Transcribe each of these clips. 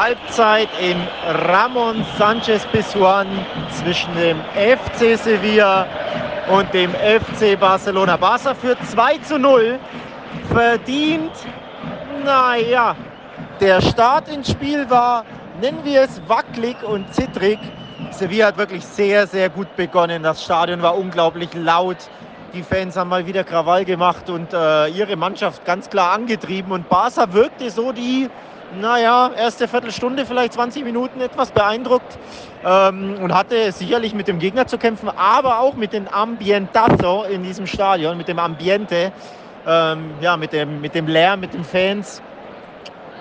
Halbzeit im Ramon Sanchez Pizjuan zwischen dem FC Sevilla und dem FC Barcelona. Barca führt 2 zu 0. Verdient, naja, der Start ins Spiel war, nennen wir es, wackelig und zittrig. Sevilla hat wirklich sehr, sehr gut begonnen. Das Stadion war unglaublich laut. Die Fans haben mal wieder Krawall gemacht und äh, ihre Mannschaft ganz klar angetrieben. Und Barca wirkte so die, naja, erste Viertelstunde, vielleicht 20 Minuten etwas beeindruckt ähm, und hatte sicherlich mit dem Gegner zu kämpfen, aber auch mit dem Ambientazo in diesem Stadion, mit dem Ambiente, ähm, ja, mit dem, mit dem Lärm, mit den Fans.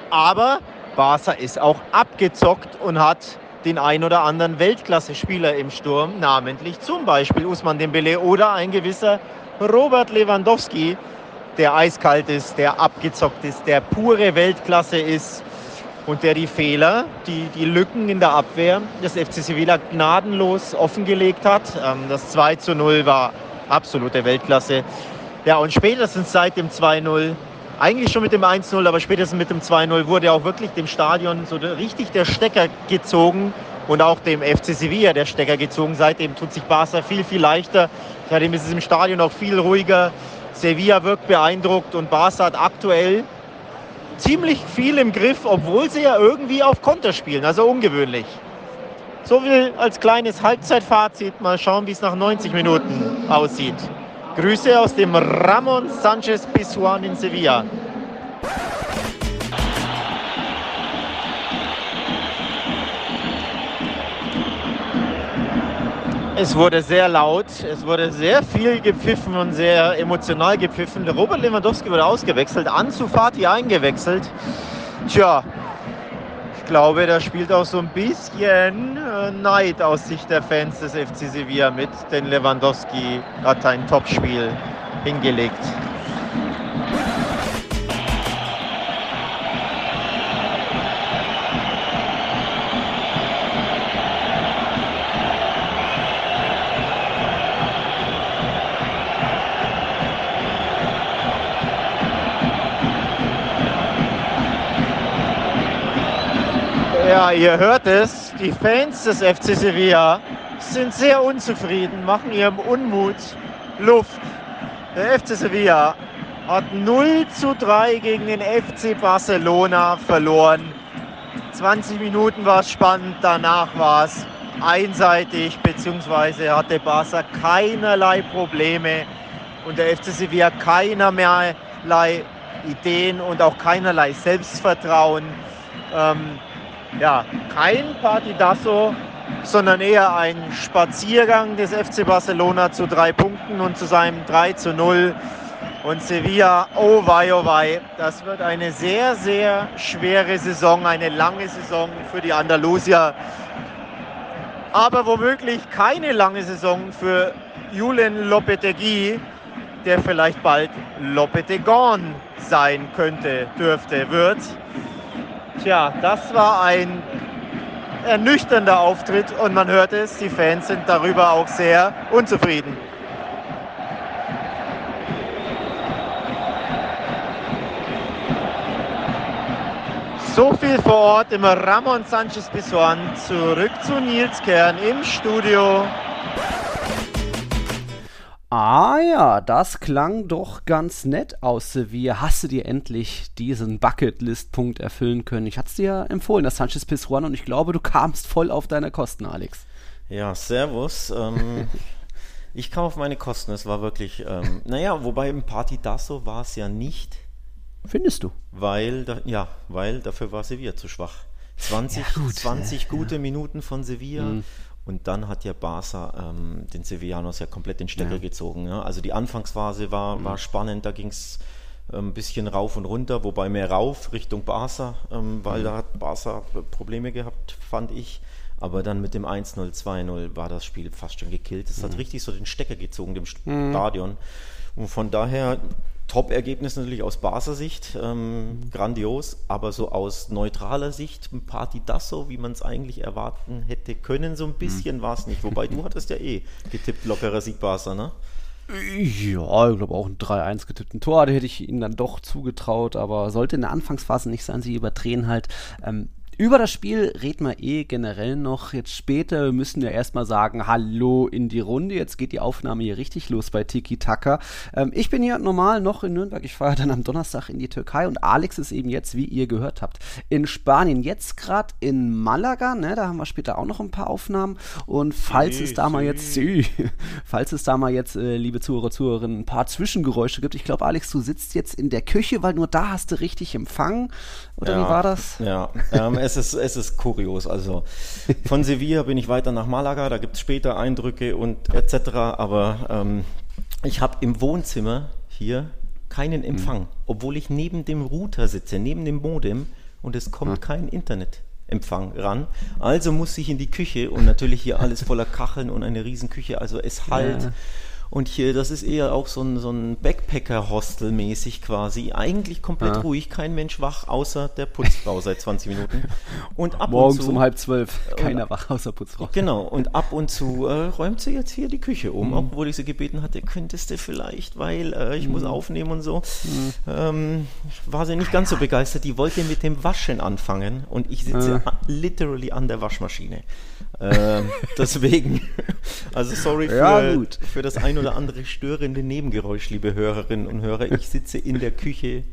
Aber Barca ist auch abgezockt und hat den ein oder anderen Weltklasse-Spieler im Sturm, namentlich zum Beispiel Usman Dembele oder ein gewisser Robert Lewandowski, der eiskalt ist, der abgezockt ist, der pure Weltklasse ist und der die Fehler, die, die Lücken in der Abwehr des FC Sevilla gnadenlos offengelegt hat. Ähm, das 2 zu 0 war absolute Weltklasse. Ja, und spätestens seit dem 2-0 eigentlich schon mit dem 1-0, aber spätestens mit dem 2-0 wurde auch wirklich dem Stadion so richtig der Stecker gezogen und auch dem FC Sevilla der Stecker gezogen. Seitdem tut sich Barca viel, viel leichter. Seitdem ist es im Stadion auch viel ruhiger. Sevilla wirkt beeindruckt und Barca hat aktuell ziemlich viel im Griff, obwohl sie ja irgendwie auf Konter spielen, also ungewöhnlich. So viel als kleines Halbzeitfazit. Mal schauen, wie es nach 90 Minuten aussieht. Grüße aus dem Ramon Sanchez Pizjuan in Sevilla. Es wurde sehr laut, es wurde sehr viel gepfiffen und sehr emotional gepfiffen. Der Robert Lewandowski wurde ausgewechselt, Ansu Fati eingewechselt. Tja, glaube, da spielt auch so ein bisschen äh, Neid aus Sicht der Fans des FC Sevilla mit, denn Lewandowski hat ein Topspiel hingelegt. Ihr hört es, die Fans des FC Sevilla sind sehr unzufrieden, machen ihrem Unmut Luft. Der FC Sevilla hat 0 zu 3 gegen den FC Barcelona verloren. 20 Minuten war es spannend, danach war es einseitig, beziehungsweise hatte Barca keinerlei Probleme und der FC Sevilla keinerlei Ideen und auch keinerlei Selbstvertrauen. Ähm, ja, kein Partidasso, sondern eher ein Spaziergang des FC Barcelona zu drei Punkten und zu seinem 3 zu 0. Und Sevilla, oh wei, oh wei, das wird eine sehr, sehr schwere Saison, eine lange Saison für die Andalusier. Aber womöglich keine lange Saison für Julen Lopetegui, der vielleicht bald Lopetegon sein könnte, dürfte, wird. Tja, das war ein ernüchternder Auftritt und man hört es, die Fans sind darüber auch sehr unzufrieden. So viel vor Ort im Ramon Sanchez Pizjuan. Zurück zu Nils Kern im Studio. Ah ja, das klang doch ganz nett aus Sevilla. Hast du dir endlich diesen Bucketlist-Punkt erfüllen können? Ich hatte es dir empfohlen, das Sanchez Pizjuan, und ich glaube, du kamst voll auf deine Kosten, Alex. Ja, servus. Ähm, ich kam auf meine Kosten. Es war wirklich, ähm, naja, wobei im Party Dasso war es ja nicht. Findest du? Weil, da, ja, weil dafür war Sevilla zu schwach. 20, ja, gut, 20 gute ja. Minuten von Sevilla. Mhm. Und dann hat ja Barca ähm, den Sevillanos ja komplett den Stecker ja. gezogen. Ja? Also die Anfangsphase war, mhm. war spannend, da ging es ein ähm, bisschen rauf und runter, wobei mehr rauf Richtung Barca, ähm, weil mhm. da hat Barca Probleme gehabt, fand ich. Aber dann mit dem 1-0, 2-0 war das Spiel fast schon gekillt. Es mhm. hat richtig so den Stecker gezogen, dem mhm. Stadion. Und von daher Top-Ergebnis natürlich aus Barca Sicht, ähm, grandios, aber so aus neutraler Sicht, ein Party das so, wie man es eigentlich erwarten hätte können, so ein bisschen mhm. war es nicht. Wobei du hattest ja eh getippt, lockerer Sieg Barca, ne? Ja, ich glaube auch ein 3-1 getippten Tor, da hätte ich ihnen dann doch zugetraut, aber sollte in der Anfangsphase nicht sein, sie überdrehen halt. Ähm, über das Spiel reden wir eh generell noch. Jetzt später müssen wir erstmal sagen, hallo in die Runde. Jetzt geht die Aufnahme hier richtig los bei Tiki Taka. Ähm, ich bin hier normal noch in Nürnberg. Ich fahre dann am Donnerstag in die Türkei und Alex ist eben jetzt, wie ihr gehört habt, in Spanien. Jetzt gerade in Malaga, ne? Da haben wir später auch noch ein paar Aufnahmen. Und falls sí, es da sí. mal jetzt, falls es da mal jetzt, äh, liebe Zuhörer, Zuhörerinnen, ein paar Zwischengeräusche gibt. Ich glaube, Alex, du sitzt jetzt in der Küche, weil nur da hast du richtig empfangen. Oder ja, wie war das? Ja, ähm, es, ist, es ist kurios. Also von Sevilla bin ich weiter nach Malaga, da gibt es später Eindrücke und etc. Aber ähm, ich habe im Wohnzimmer hier keinen Empfang, mhm. obwohl ich neben dem Router sitze, neben dem Modem und es kommt mhm. kein Internetempfang ran. Also muss ich in die Küche und natürlich hier alles voller Kacheln und eine Riesenküche. Also es halt. Ja. Und hier, das ist eher auch so ein, so ein Backpacker-Hostel mäßig quasi. Eigentlich komplett ja. ruhig, kein Mensch wach, außer der Putzfrau seit 20 Minuten. Und ab Morgens und zu, um halb zwölf, keiner und, wach, außer Putzfrau. Genau, und ab und zu äh, räumt sie jetzt hier die Küche um, mhm. obwohl ich sie gebeten hatte, könntest du vielleicht, weil äh, ich mhm. muss aufnehmen und so. Mhm. Ähm, war sie nicht ganz so begeistert. Die wollte mit dem Waschen anfangen und ich sitze äh. literally an der Waschmaschine. Ähm, deswegen, also sorry für, ja, für das ein oder andere störende Nebengeräusch, liebe Hörerinnen und Hörer. Ich sitze in der Küche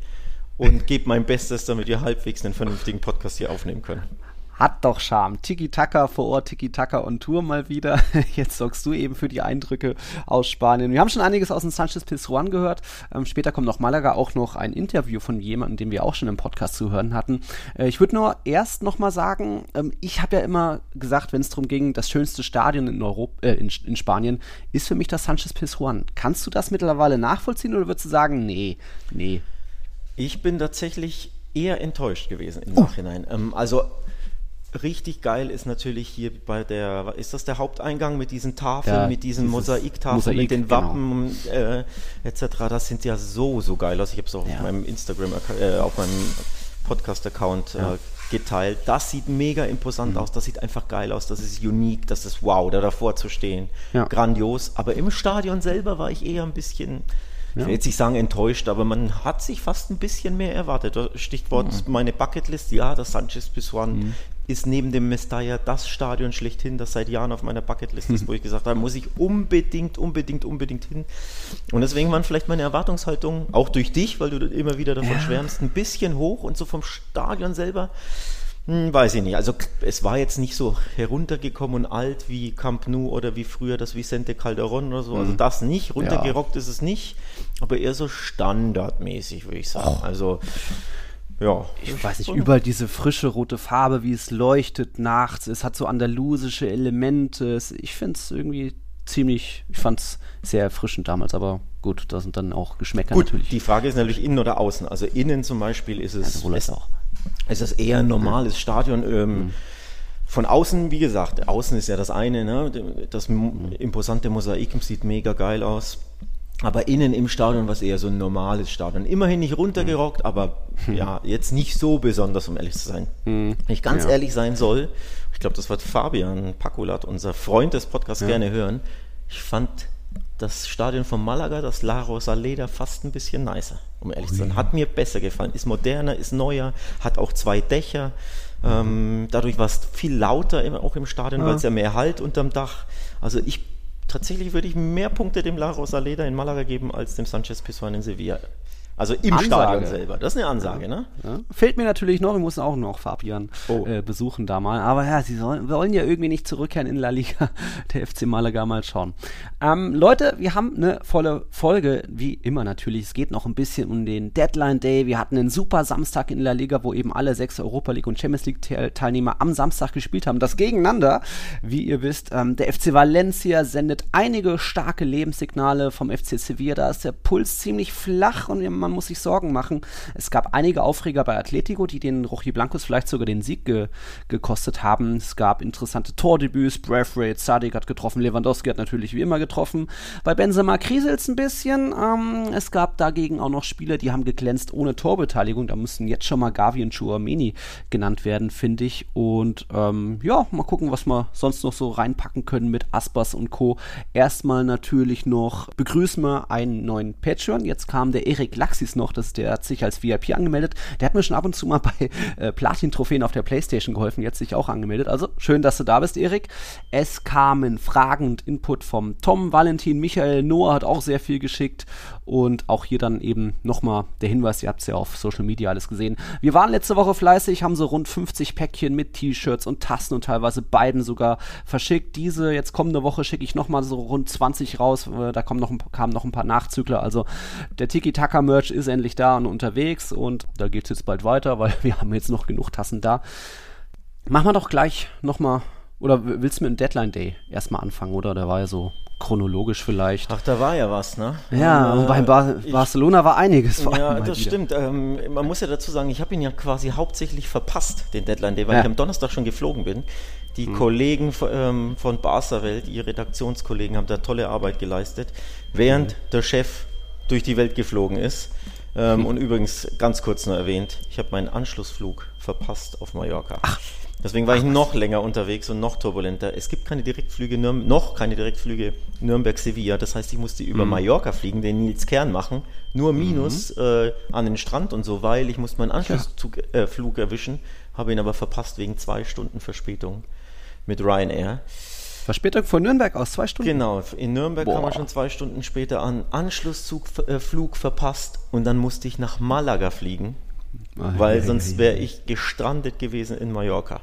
und gebe mein Bestes, damit ihr halbwegs einen vernünftigen Podcast hier aufnehmen könnt. Hat doch Charme. Tiki-Taka vor Ort, Tiki-Taka on Tour mal wieder. Jetzt sorgst du eben für die Eindrücke aus Spanien. Wir haben schon einiges aus dem Sanchez Pizjuan gehört. Ähm, später kommt noch Malaga auch noch ein Interview von jemandem, den wir auch schon im Podcast zu hören hatten. Äh, ich würde nur erst noch mal sagen, ähm, ich habe ja immer gesagt, wenn es darum ging, das schönste Stadion in, Europa, äh, in, in, Spanien ist für mich das Sanchez Pizjuan. Kannst du das mittlerweile nachvollziehen oder würdest du sagen, nee, nee? Ich bin tatsächlich eher enttäuscht gewesen im oh. Nachhinein. Ähm, also richtig geil ist natürlich hier bei der, ist das der Haupteingang mit diesen Tafeln, ja, mit diesen Mosaiktafeln, Mosaik, mit den genau. Wappen genau. äh, etc. Das sind ja so, so geil aus. Ich habe es auch ja. auf meinem Instagram, äh, auf meinem Podcast-Account äh, ja. äh, geteilt. Das sieht mega imposant mhm. aus, das sieht einfach geil aus, das ist unique, das ist wow, da davor zu stehen. Grandios. Aber im Stadion selber war ich eher ein bisschen ich will jetzt nicht sagen enttäuscht, aber man hat sich fast ein bisschen mehr erwartet. Stichwort mhm. meine Bucketlist, ja, das Sanchez Pizjuan mhm. Ist neben dem Mestalla das Stadion schlechthin, das seit Jahren auf meiner Bucketlist ist, wo ich gesagt habe, muss ich unbedingt, unbedingt, unbedingt hin. Und deswegen waren vielleicht meine Erwartungshaltungen, auch durch dich, weil du immer wieder davon ja. schwärmst, ein bisschen hoch und so vom Stadion selber hm, weiß ich nicht. Also es war jetzt nicht so heruntergekommen und alt wie Camp Nou oder wie früher das Vicente Calderon oder so. Also hm. das nicht. Runtergerockt ja. ist es nicht, aber eher so standardmäßig, würde ich sagen. Oh. Also ja. Ich weiß nicht, überall diese frische rote Farbe, wie es leuchtet nachts. Es hat so andalusische Elemente. Ich finde es irgendwie ziemlich, ich fand es sehr erfrischend damals, aber gut, da sind dann auch Geschmäcker gut, natürlich. Die Frage ist natürlich innen oder außen. Also innen zum Beispiel ist es, ja, es, auch. Es ist eher ein normales Stadion. Ähm, mhm. Von außen, wie gesagt, außen ist ja das eine, ne? das mhm. imposante Mosaik sieht mega geil aus. Aber innen im Stadion war es eher so ein normales Stadion. Immerhin nicht runtergerockt, mhm. aber ja, jetzt nicht so besonders, um ehrlich zu sein. Mhm. Wenn ich ganz ja. ehrlich sein soll, ich glaube, das wird Fabian Pakulat, unser Freund des Podcasts, ja. gerne hören. Ich fand das Stadion von Malaga, das La Rosaleda, fast ein bisschen nicer, um ehrlich Ui. zu sein. Hat mir besser gefallen. Ist moderner, ist neuer, hat auch zwei Dächer. Mhm. Ähm, dadurch war es viel lauter auch im Stadion, ja. weil es ja mehr Halt unterm Dach. Also ich tatsächlich würde ich mehr Punkte dem La Rosaleda in Malaga geben als dem Sanchez Pizjuan in Sevilla. Also im Ansage. Stadion selber. Das ist eine Ansage, ja. ne? Ja. Fehlt mir natürlich noch, wir müssen auch noch Fabian oh. äh, besuchen da mal. Aber ja, sie sollen, wollen ja irgendwie nicht zurückkehren in La Liga. Der FC Malaga mal schauen. Ähm, Leute, wir haben eine volle Folge, wie immer natürlich. Es geht noch ein bisschen um den Deadline Day. Wir hatten einen super Samstag in La Liga, wo eben alle sechs Europa League und Champions League Teilnehmer am Samstag gespielt haben. Das gegeneinander, wie ihr wisst. Ähm, der FC Valencia sendet einige starke Lebenssignale vom FC Sevilla. Da ist der Puls ziemlich flach und man muss sich Sorgen machen. Es gab einige Aufreger bei Atletico, die den Rochi Blancos vielleicht sogar den Sieg ge gekostet haben. Es gab interessante Tordebüts. Braithwaite, Sadik hat getroffen, Lewandowski hat natürlich wie immer getroffen. Bei Benzema kriselt es ein bisschen. Ähm, es gab dagegen auch noch Spieler, die haben geglänzt ohne Torbeteiligung. Da müssen jetzt schon mal Gavi und Chouameni genannt werden, finde ich. Und ähm, ja, mal gucken, was wir sonst noch so reinpacken können mit Aspas und Co. Erstmal natürlich noch begrüßen wir einen neuen Patreon. Jetzt kam der Erik Lachs Galaxis noch, das, der hat sich als VIP angemeldet. Der hat mir schon ab und zu mal bei äh, Platin-Trophäen auf der Playstation geholfen, jetzt sich auch angemeldet. Also schön, dass du da bist, Erik. Es kamen Fragen und Input vom Tom, Valentin, Michael, Noah hat auch sehr viel geschickt und auch hier dann eben nochmal der Hinweis, ihr habt es ja auf Social Media alles gesehen. Wir waren letzte Woche fleißig, haben so rund 50 Päckchen mit T-Shirts und Tassen und teilweise beiden sogar verschickt. Diese jetzt kommende Woche schicke ich nochmal so rund 20 raus. Äh, da kommen noch, kamen noch ein paar Nachzügler. Also der Tiki-Taka-Merch ist endlich da und unterwegs und da geht es jetzt bald weiter, weil wir haben jetzt noch genug Tassen da. Machen wir doch gleich nochmal, oder willst du mit dem Deadline Day erstmal anfangen, oder? Der war ja so chronologisch vielleicht. Ach, da war ja was, ne? Ja, und, äh, bei Bar ich, Barcelona war einiges. Vor ja, das wieder. stimmt. Ähm, man muss ja dazu sagen, ich habe ihn ja quasi hauptsächlich verpasst, den Deadline Day, weil ja. ich am Donnerstag schon geflogen bin. Die mhm. Kollegen ähm, von Barca Welt, die Redaktionskollegen, haben da tolle Arbeit geleistet, während mhm. der Chef durch die Welt geflogen ist. Ähm, mhm. Und übrigens, ganz kurz nur erwähnt, ich habe meinen Anschlussflug verpasst auf Mallorca. Ach. Deswegen war ich noch länger unterwegs und noch turbulenter. Es gibt keine Direktflüge, Nürn noch keine Direktflüge Nürnberg-Sevilla. Das heißt, ich musste über mhm. Mallorca fliegen, den Nils Kern machen. Nur minus mhm. äh, an den Strand und so, weil ich musste meinen Anschlussflug äh, erwischen, habe ihn aber verpasst wegen zwei Stunden Verspätung mit Ryanair. Verspätung von Nürnberg aus zwei Stunden? Genau, in Nürnberg Boah. kam man schon zwei Stunden später an. Anschlusszugflug äh, verpasst und dann musste ich nach Malaga fliegen, Ach, weil sonst wäre ich gestrandet gewesen in Mallorca.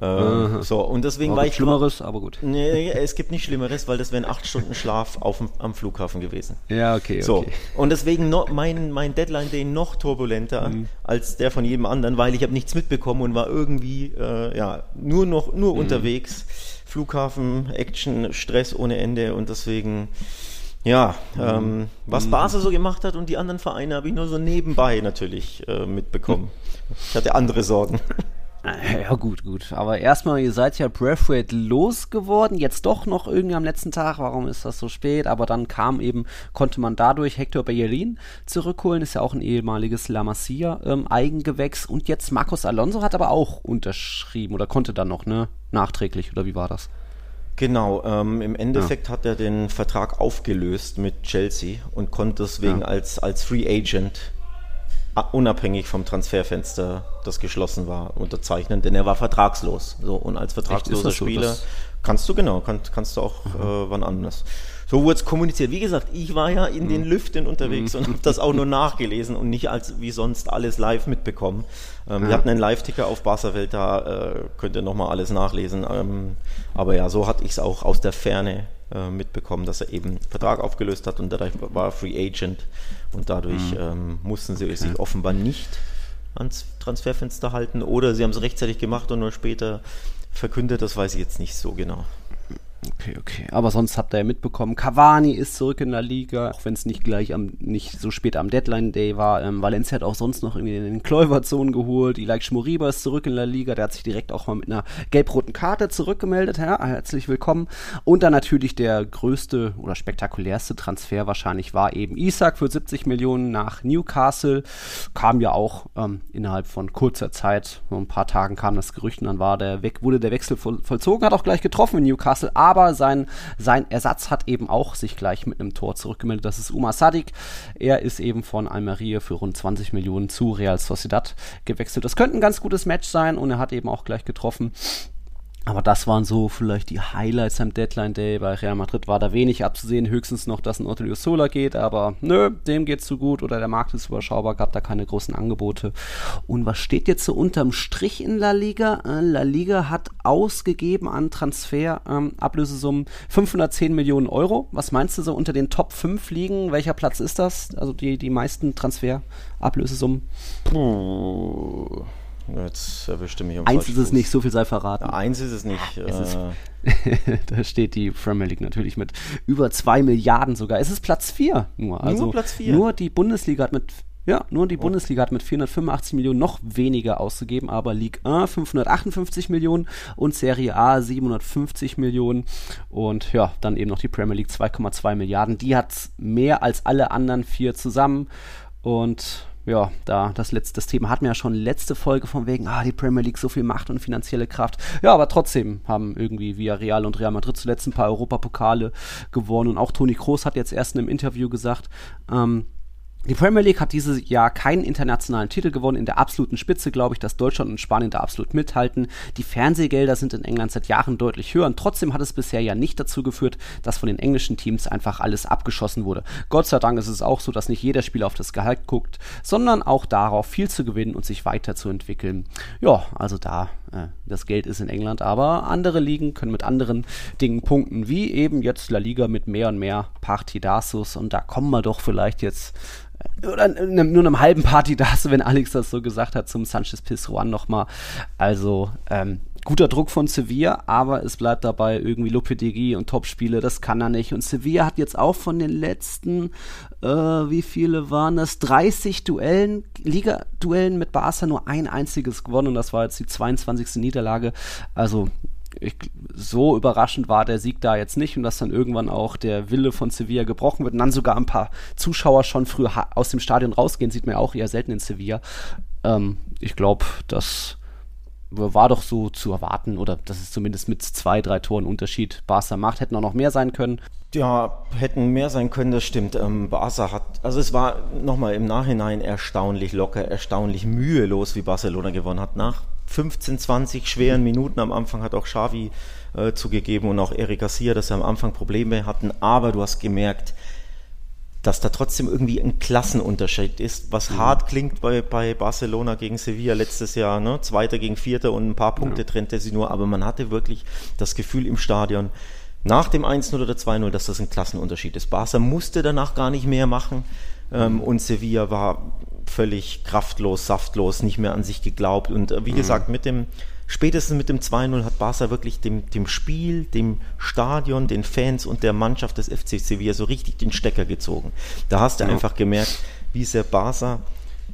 Ähm, so, und deswegen war, war ich. Schlimmeres, aber gut. Nee, es gibt nicht Schlimmeres, weil das wären acht Stunden Schlaf auf dem, am Flughafen gewesen. Ja, okay. So, okay. und deswegen no, mein, mein Deadline Day noch turbulenter mhm. als der von jedem anderen, weil ich habe nichts mitbekommen und war irgendwie äh, ja, nur noch nur mhm. unterwegs. Flughafen, Action, Stress ohne Ende und deswegen. Ja, mhm. ähm, was mhm. Basel so gemacht hat und die anderen Vereine habe ich nur so nebenbei natürlich äh, mitbekommen. Ich hatte andere Sorgen. Ja, gut, gut. Aber erstmal, ihr seid ja Breathwaite losgeworden, jetzt doch noch irgendwie am letzten Tag. Warum ist das so spät? Aber dann kam eben, konnte man dadurch Hector Bellerin zurückholen, ist ja auch ein ehemaliges La Masia ähm, Eigengewächs. Und jetzt Marcos Alonso hat aber auch unterschrieben oder konnte dann noch, ne? Nachträglich, oder wie war das? Genau, ähm, im Endeffekt ja. hat er den Vertrag aufgelöst mit Chelsea und konnte deswegen ja. als, als Free Agent unabhängig vom Transferfenster, das geschlossen war, unterzeichnen, denn er war vertragslos. So, und als vertragsloser Spieler so, kannst du genau, kann, kannst du auch mhm. äh, wann anders. So wurde es kommuniziert. Wie gesagt, ich war ja in mhm. den Lüften unterwegs mhm. und habe das auch nur nachgelesen und nicht als wie sonst alles live mitbekommen. Ähm, ja. Wir hatten einen Live-Ticker auf Barca Welt, da äh, könnt ihr nochmal alles nachlesen. Ähm, aber ja, so hatte ich es auch aus der Ferne äh, mitbekommen, dass er eben Vertrag aufgelöst hat und dadurch war er Free Agent und dadurch mhm. ähm, mussten sie okay. sich offenbar nicht ans Transferfenster halten oder sie haben es rechtzeitig gemacht und nur später verkündet, das weiß ich jetzt nicht so genau. Okay, okay. Aber sonst habt ihr ja mitbekommen, Cavani ist zurück in der Liga, auch wenn es nicht gleich am, nicht so spät am Deadline Day war. Ähm, Valencia hat auch sonst noch irgendwie in den Kläuberzonen geholt. Ilaik Schmoriba ist zurück in der Liga, der hat sich direkt auch mal mit einer gelb-roten Karte zurückgemeldet. Ja, herzlich willkommen. Und dann natürlich der größte oder spektakulärste Transfer wahrscheinlich war eben Isaac für 70 Millionen nach Newcastle. Kam ja auch ähm, innerhalb von kurzer Zeit, nur ein paar Tagen kam das Gerücht und dann war der weg, wurde der Wechsel voll, vollzogen, hat auch gleich getroffen in Newcastle sein, sein Ersatz hat eben auch sich gleich mit einem Tor zurückgemeldet. Das ist Umar Sadik. Er ist eben von Almeria für rund 20 Millionen zu Real Sociedad gewechselt. Das könnte ein ganz gutes Match sein und er hat eben auch gleich getroffen. Aber das waren so vielleicht die Highlights am Deadline Day. Bei Real Madrid war da wenig abzusehen, höchstens noch, dass ein Otto Sola geht, aber nö, dem geht's zu gut oder der Markt ist überschaubar, gab da keine großen Angebote. Und was steht jetzt so unterm Strich in La Liga? Äh, La Liga hat ausgegeben an Transfer-Ablösesummen ähm, 510 Millionen Euro. Was meinst du so unter den Top 5 liegen? Welcher Platz ist das? Also die, die meisten Transfer-Ablösesummen? Puh. Jetzt erwischte mich um Eins ist es nicht, so viel sei verraten. Ja, eins ist es nicht. Es ist, äh. da steht die Premier League natürlich mit über 2 Milliarden sogar. Es ist Platz 4 nur. Also nur Platz 4. Nur die Bundesliga hat mit ja, nur die oh. Bundesliga hat mit 485 Millionen noch weniger ausgegeben, aber Ligue 1 558 Millionen und Serie A 750 Millionen und ja, dann eben noch die Premier League 2,2 Milliarden. Die hat mehr als alle anderen vier zusammen und ja, da das letzte das Thema hatten wir ja schon letzte Folge von wegen, ah, die Premier League so viel Macht und finanzielle Kraft. Ja, aber trotzdem haben irgendwie Villarreal und Real Madrid zuletzt ein paar Europapokale gewonnen und auch Toni Kroos hat jetzt erst in einem Interview gesagt, ähm, Die Premier League hat dieses Jahr keinen internationalen Titel gewonnen. In der absoluten Spitze glaube ich, dass Deutschland und Spanien da absolut mithalten. Die Fernsehgelder sind in England seit Jahren deutlich höher und trotzdem hat es bisher ja nicht dazu geführt, dass von den englischen Teams einfach alles abgeschossen wurde. Gott sei Dank ist es auch so, dass nicht jeder Spieler auf das Gehalt guckt, sondern auch darauf, viel zu gewinnen und sich weiterzuentwickeln. Ja, also da äh, das Geld ist in England, aber andere Ligen können mit anderen Dingen punkten, wie eben jetzt La Liga mit mehr und mehr Partidasus und da kommen wir doch vielleicht jetzt oder nur einem halben Party da hast, wenn Alex das so gesagt hat, zum Sanchez Pizjuan nochmal. Also, ähm, guter Druck von Sevilla, aber es bleibt dabei irgendwie Lopetegui und Topspiele, das kann er nicht. Und Sevilla hat jetzt auch von den letzten, äh, wie viele waren das? 30 Duellen, Liga-Duellen mit Barca nur ein einziges gewonnen und das war jetzt die 22. Niederlage. Also ich, so überraschend war der Sieg da jetzt nicht und dass dann irgendwann auch der Wille von Sevilla gebrochen wird und dann sogar ein paar Zuschauer schon früh aus dem Stadion rausgehen, sieht man ja auch eher selten in Sevilla. Ähm, ich glaube, das war doch so zu erwarten oder dass es zumindest mit zwei, drei Toren Unterschied Barca macht. Hätten auch noch mehr sein können. Ja, hätten mehr sein können, das stimmt. Ähm, Barca hat, also es war nochmal im Nachhinein erstaunlich locker, erstaunlich mühelos, wie Barcelona gewonnen hat. Nach 15, 20 schweren Minuten am Anfang hat auch Xavi äh, zugegeben und auch Eric Garcia, dass sie am Anfang Probleme hatten, aber du hast gemerkt, dass da trotzdem irgendwie ein Klassenunterschied ist, was mhm. hart klingt bei, bei Barcelona gegen Sevilla letztes Jahr, ne? Zweiter gegen Vierter und ein paar Punkte ja. trennte sie nur, aber man hatte wirklich das Gefühl im Stadion, nach dem 1-0 oder 2-0, dass das ein Klassenunterschied ist. Barca musste danach gar nicht mehr machen ähm, mhm. und Sevilla war völlig kraftlos, saftlos, nicht mehr an sich geglaubt. Und äh, wie mhm. gesagt, mit dem, spätestens mit dem 2-0 hat Barca wirklich dem, dem Spiel, dem Stadion, den Fans und der Mannschaft des FC Sevilla so richtig den Stecker gezogen. Da hast du ja. einfach gemerkt, wie sehr Barca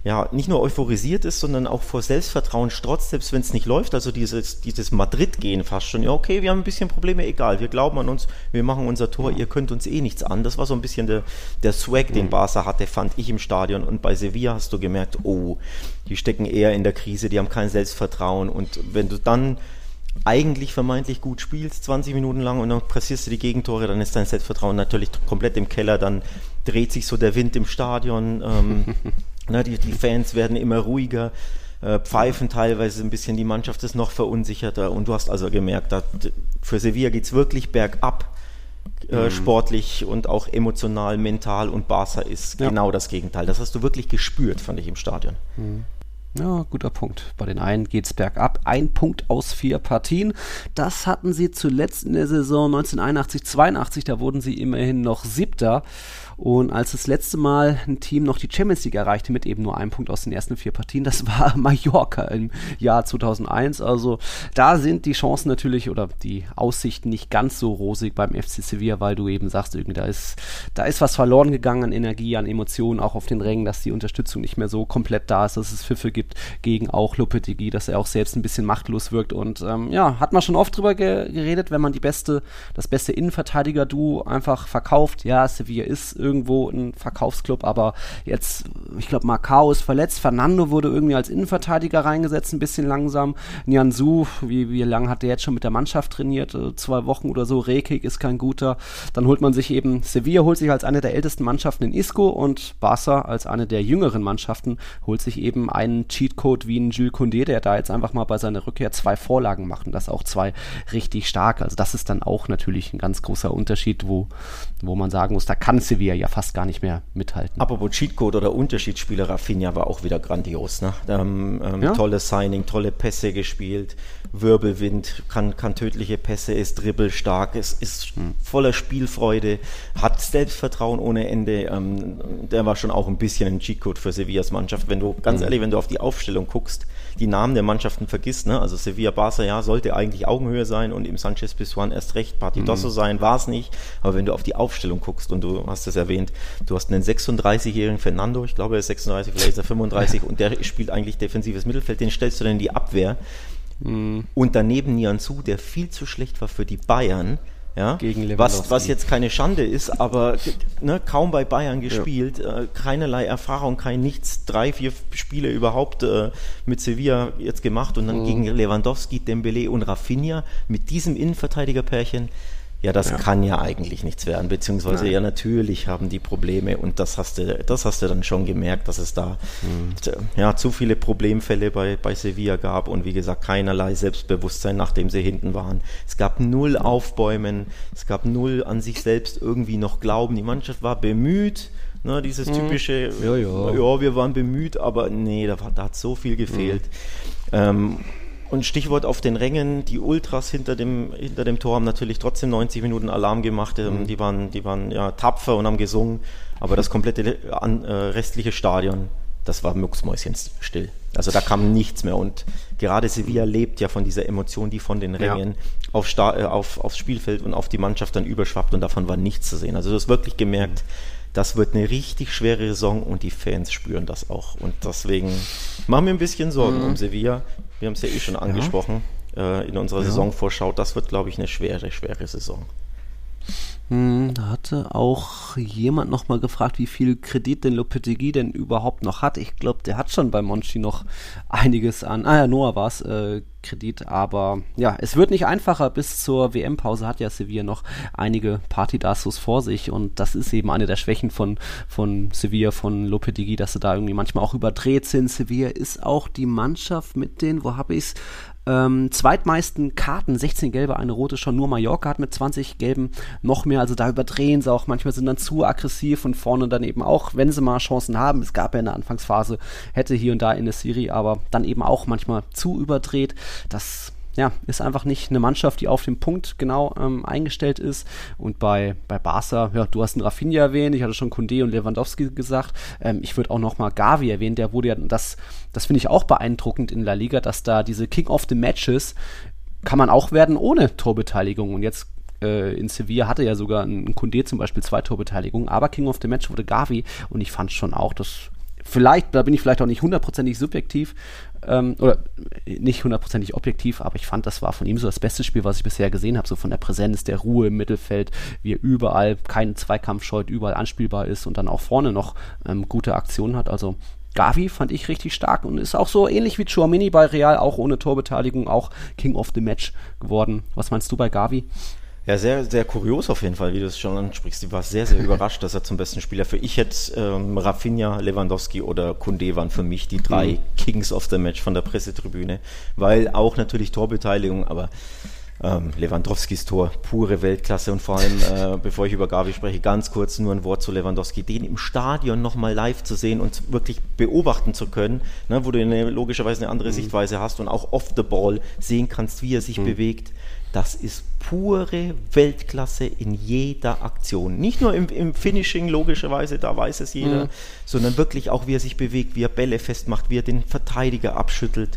ja, nicht nur euphorisiert ist, sondern auch vor Selbstvertrauen strotzt, selbst wenn es nicht läuft. Also dieses, dieses Madrid-Gehen fast schon. Ja, okay, wir haben ein bisschen Probleme, egal. Wir glauben an uns, wir machen unser Tor, ihr könnt uns eh nichts an. Das war so ein bisschen der, der Swag, den mhm. Barca hatte, fand ich im Stadion. Und bei Sevilla hast du gemerkt, oh, die stecken eher in der Krise, die haben kein Selbstvertrauen. Und wenn du dann eigentlich vermeintlich gut spielst, 20 Minuten lang und dann pressierst du die Gegentore, dann ist dein Selbstvertrauen natürlich komplett im Keller, dann dreht sich so der Wind im Stadion. Ähm, Ne, die, die Fans werden immer ruhiger, äh, pfeifen teilweise ein bisschen, die Mannschaft ist noch verunsicherter und du hast also gemerkt, dass für Sevilla geht es wirklich bergab. Äh, mhm. sportlich und auch emotional, mental und Barca ist ja. genau das Gegenteil. Das hast du wirklich gespürt, fand ich im Stadion. Mhm. Ja, guter Punkt. Bei den einen geht es bergab. Ein Punkt aus vier Partien. Das hatten sie zuletzt in der Saison 1981-82. Da wurden sie immerhin noch Siebter. Und als das letzte Mal ein Team noch die Champions League erreichte mit eben nur einem Punkt aus den ersten vier Partien, das war Mallorca im Jahr 2001. Also da sind die Chancen natürlich oder die Aussichten nicht ganz so rosig beim FC Sevilla, weil du eben sagst, irgendwie da ist, da ist was verloren gegangen an Energie, an Emotionen, auch auf den Rängen, dass die Unterstützung nicht mehr so komplett da ist, dass es Pfiffe gibt gegen auch Lopetegui, dass er auch selbst ein bisschen machtlos wirkt. Und ähm, ja, hat man schon oft drüber ge geredet, wenn man die beste, das beste Innenverteidiger-Duo einfach verkauft. Ja, Sevilla ist irgendwo ein Verkaufsclub, aber jetzt, ich glaube, Macau ist verletzt, Fernando wurde irgendwie als Innenverteidiger reingesetzt, ein bisschen langsam. Nianzu, wie, wie lange hat der jetzt schon mit der Mannschaft trainiert? Äh, zwei Wochen oder so. Rekik ist kein guter. Dann holt man sich eben, Sevilla holt sich als eine der ältesten Mannschaften in Isco und Barca als eine der jüngeren Mannschaften holt sich eben einen Cheatcode wie ein Jules Condé, der da jetzt einfach mal bei seiner Rückkehr zwei Vorlagen macht und das auch zwei richtig stark. Also das ist dann auch natürlich ein ganz großer Unterschied, wo, wo man sagen muss, da kann Sevilla ja fast gar nicht mehr mithalten. Apropos Cheatcode oder Unterschiedsspieler, Rafinha war auch wieder grandios. Ne? Ähm, ähm, ja? Tolles Signing, tolle Pässe gespielt, Wirbelwind, kann, kann tödliche Pässe, ist dribbelstark, ist, ist hm. voller Spielfreude, hat Selbstvertrauen ohne Ende. Ähm, der war schon auch ein bisschen ein Cheatcode für Sevillas Mannschaft. Wenn du, ganz hm. ehrlich, wenn du auf die Aufstellung guckst, die Namen der Mannschaften vergisst, ne? also Sevilla, Barca, ja, sollte eigentlich Augenhöhe sein und im Sanchez Pizjuan erst recht Partidoso mhm. sein, war es nicht, aber wenn du auf die Aufstellung guckst und du hast es erwähnt, du hast einen 36-jährigen Fernando, ich glaube er ist 36, vielleicht ist er 35 und der spielt eigentlich defensives Mittelfeld, den stellst du dann in die Abwehr mhm. und daneben Nian Su, der viel zu schlecht war für die Bayern, ja, gegen was, was jetzt keine Schande ist, aber ne, kaum bei Bayern gespielt, ja. äh, keinerlei Erfahrung, kein nichts, drei, vier Spiele überhaupt äh, mit Sevilla jetzt gemacht und dann mhm. gegen Lewandowski, Dembele und Rafinha mit diesem Innenverteidigerpärchen ja, das ja. kann ja eigentlich nichts werden, beziehungsweise Nein. ja, natürlich haben die Probleme und das hast du, das hast du dann schon gemerkt, dass es da mhm. ja, zu viele Problemfälle bei, bei Sevilla gab und wie gesagt, keinerlei Selbstbewusstsein, nachdem sie hinten waren. Es gab null Aufbäumen, es gab null an sich selbst irgendwie noch Glauben. Die Mannschaft war bemüht, Ne, dieses mhm. typische, ja, ja. ja, wir waren bemüht, aber nee, da, da hat so viel gefehlt. Mhm. Ähm, und Stichwort auf den Rängen, die Ultras hinter dem, hinter dem Tor haben natürlich trotzdem 90 Minuten Alarm gemacht. Ähm, mhm. Die waren, die waren ja tapfer und haben gesungen, aber das komplette äh, restliche Stadion, das war mucksmäuschenstill. Also da kam nichts mehr. Und gerade Sevilla lebt ja von dieser Emotion, die von den Rängen ja. auf, Sta äh, auf, aufs Spielfeld und auf die Mannschaft dann überschwappt und davon war nichts zu sehen. Also du hast wirklich gemerkt, das wird eine richtig schwere Saison und die Fans spüren das auch. Und deswegen machen wir ein bisschen Sorgen mhm. um Sevilla. Wir haben es ja eh schon angesprochen ja. äh, in unserer ja. Saisonvorschau. Das wird, glaube ich, eine schwere, schwere Saison. Hm, da hatte auch jemand nochmal gefragt, wie viel Kredit denn Lopetegui denn überhaupt noch hat. Ich glaube, der hat schon bei Monchi noch einiges an, ah ja, Noah war es, äh, Kredit, aber ja, es wird nicht einfacher. Bis zur WM-Pause hat ja Sevilla noch einige Partidassos vor sich und das ist eben eine der Schwächen von, von Sevilla, von Lopetegui, dass sie da irgendwie manchmal auch überdreht sind. Sevilla ist auch die Mannschaft mit den, wo habe ich es, ähm, zweitmeisten Karten, 16 gelbe, eine rote schon nur Mallorca hat mit 20 gelben noch mehr. Also da überdrehen sie auch. Manchmal sind dann zu aggressiv und vorne dann eben auch, wenn sie mal Chancen haben. Es gab ja in Anfangsphase, hätte hier und da in der Serie, aber dann eben auch manchmal zu überdreht. Das ja, ist einfach nicht eine Mannschaft, die auf den Punkt genau ähm, eingestellt ist. Und bei, bei Barca, ja, du hast einen Rafinha erwähnt, ich hatte schon Kunde und Lewandowski gesagt. Ähm, ich würde auch nochmal Gavi erwähnen, der wurde ja, das, das finde ich auch beeindruckend in La Liga, dass da diese King of the Matches kann man auch werden ohne Torbeteiligung. Und jetzt äh, in Sevilla hatte ja sogar ein Kunde zum Beispiel zwei Torbeteiligungen, aber King of the Match wurde Gavi und ich fand schon auch, dass vielleicht, da bin ich vielleicht auch nicht hundertprozentig subjektiv, ähm, oder nicht hundertprozentig objektiv, aber ich fand, das war von ihm so das beste Spiel, was ich bisher gesehen habe, so von der Präsenz, der Ruhe im Mittelfeld, wie er überall keinen Zweikampf scheut, überall anspielbar ist und dann auch vorne noch ähm, gute Aktionen hat. Also Gavi fand ich richtig stark und ist auch so ähnlich wie Chouamini bei Real, auch ohne Torbeteiligung, auch King of the Match geworden. Was meinst du bei Gavi? Ja, sehr, sehr kurios auf jeden Fall, wie du es schon ansprichst. Ich war sehr, sehr überrascht, dass er zum besten Spieler für ich hätte ähm, Rafinha, Lewandowski oder Kunde waren für mich die drei mhm. Kings of the Match von der Pressetribüne, weil auch natürlich Torbeteiligung, aber ähm, Lewandowskis Tor, pure Weltklasse und vor allem, äh, bevor ich über Gavi spreche, ganz kurz nur ein Wort zu Lewandowski, den im Stadion nochmal live zu sehen und wirklich beobachten zu können, ne, wo du eine, logischerweise eine andere mhm. Sichtweise hast und auch off the ball sehen kannst, wie er sich mhm. bewegt das ist pure Weltklasse in jeder Aktion. Nicht nur im, im Finishing, logischerweise, da weiß es jeder, mhm. sondern wirklich auch, wie er sich bewegt, wie er Bälle festmacht, wie er den Verteidiger abschüttelt.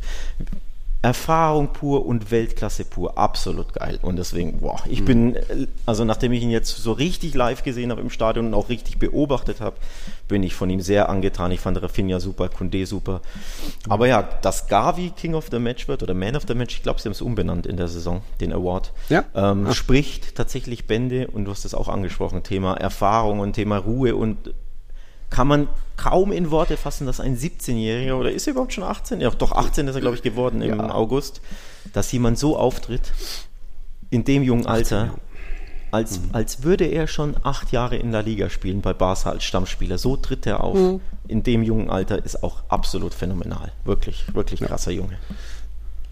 Erfahrung pur und Weltklasse pur. Absolut geil. Und deswegen, boah, ich mhm. bin, also nachdem ich ihn jetzt so richtig live gesehen habe im Stadion und auch richtig beobachtet habe, bin ich von ihm sehr angetan. Ich fand Rafinha super, Kunde super. Aber ja, dass Gavi King of the Match wird oder Man of the Match, ich glaube, sie haben es umbenannt in der Saison, den Award, ja. ähm, spricht tatsächlich Bände und du hast es auch angesprochen, Thema Erfahrung und Thema Ruhe und kann man kaum in Worte fassen, dass ein 17-Jähriger, oder ist er überhaupt schon 18? Ja, doch 18 ist er, glaube ich, geworden im ja. August, dass jemand so auftritt, in dem jungen Alter, als, mhm. als würde er schon acht Jahre in der Liga spielen bei Barca als Stammspieler. So tritt er auf. Mhm. In dem jungen Alter ist auch absolut phänomenal. Wirklich, wirklich krasser ja. Junge.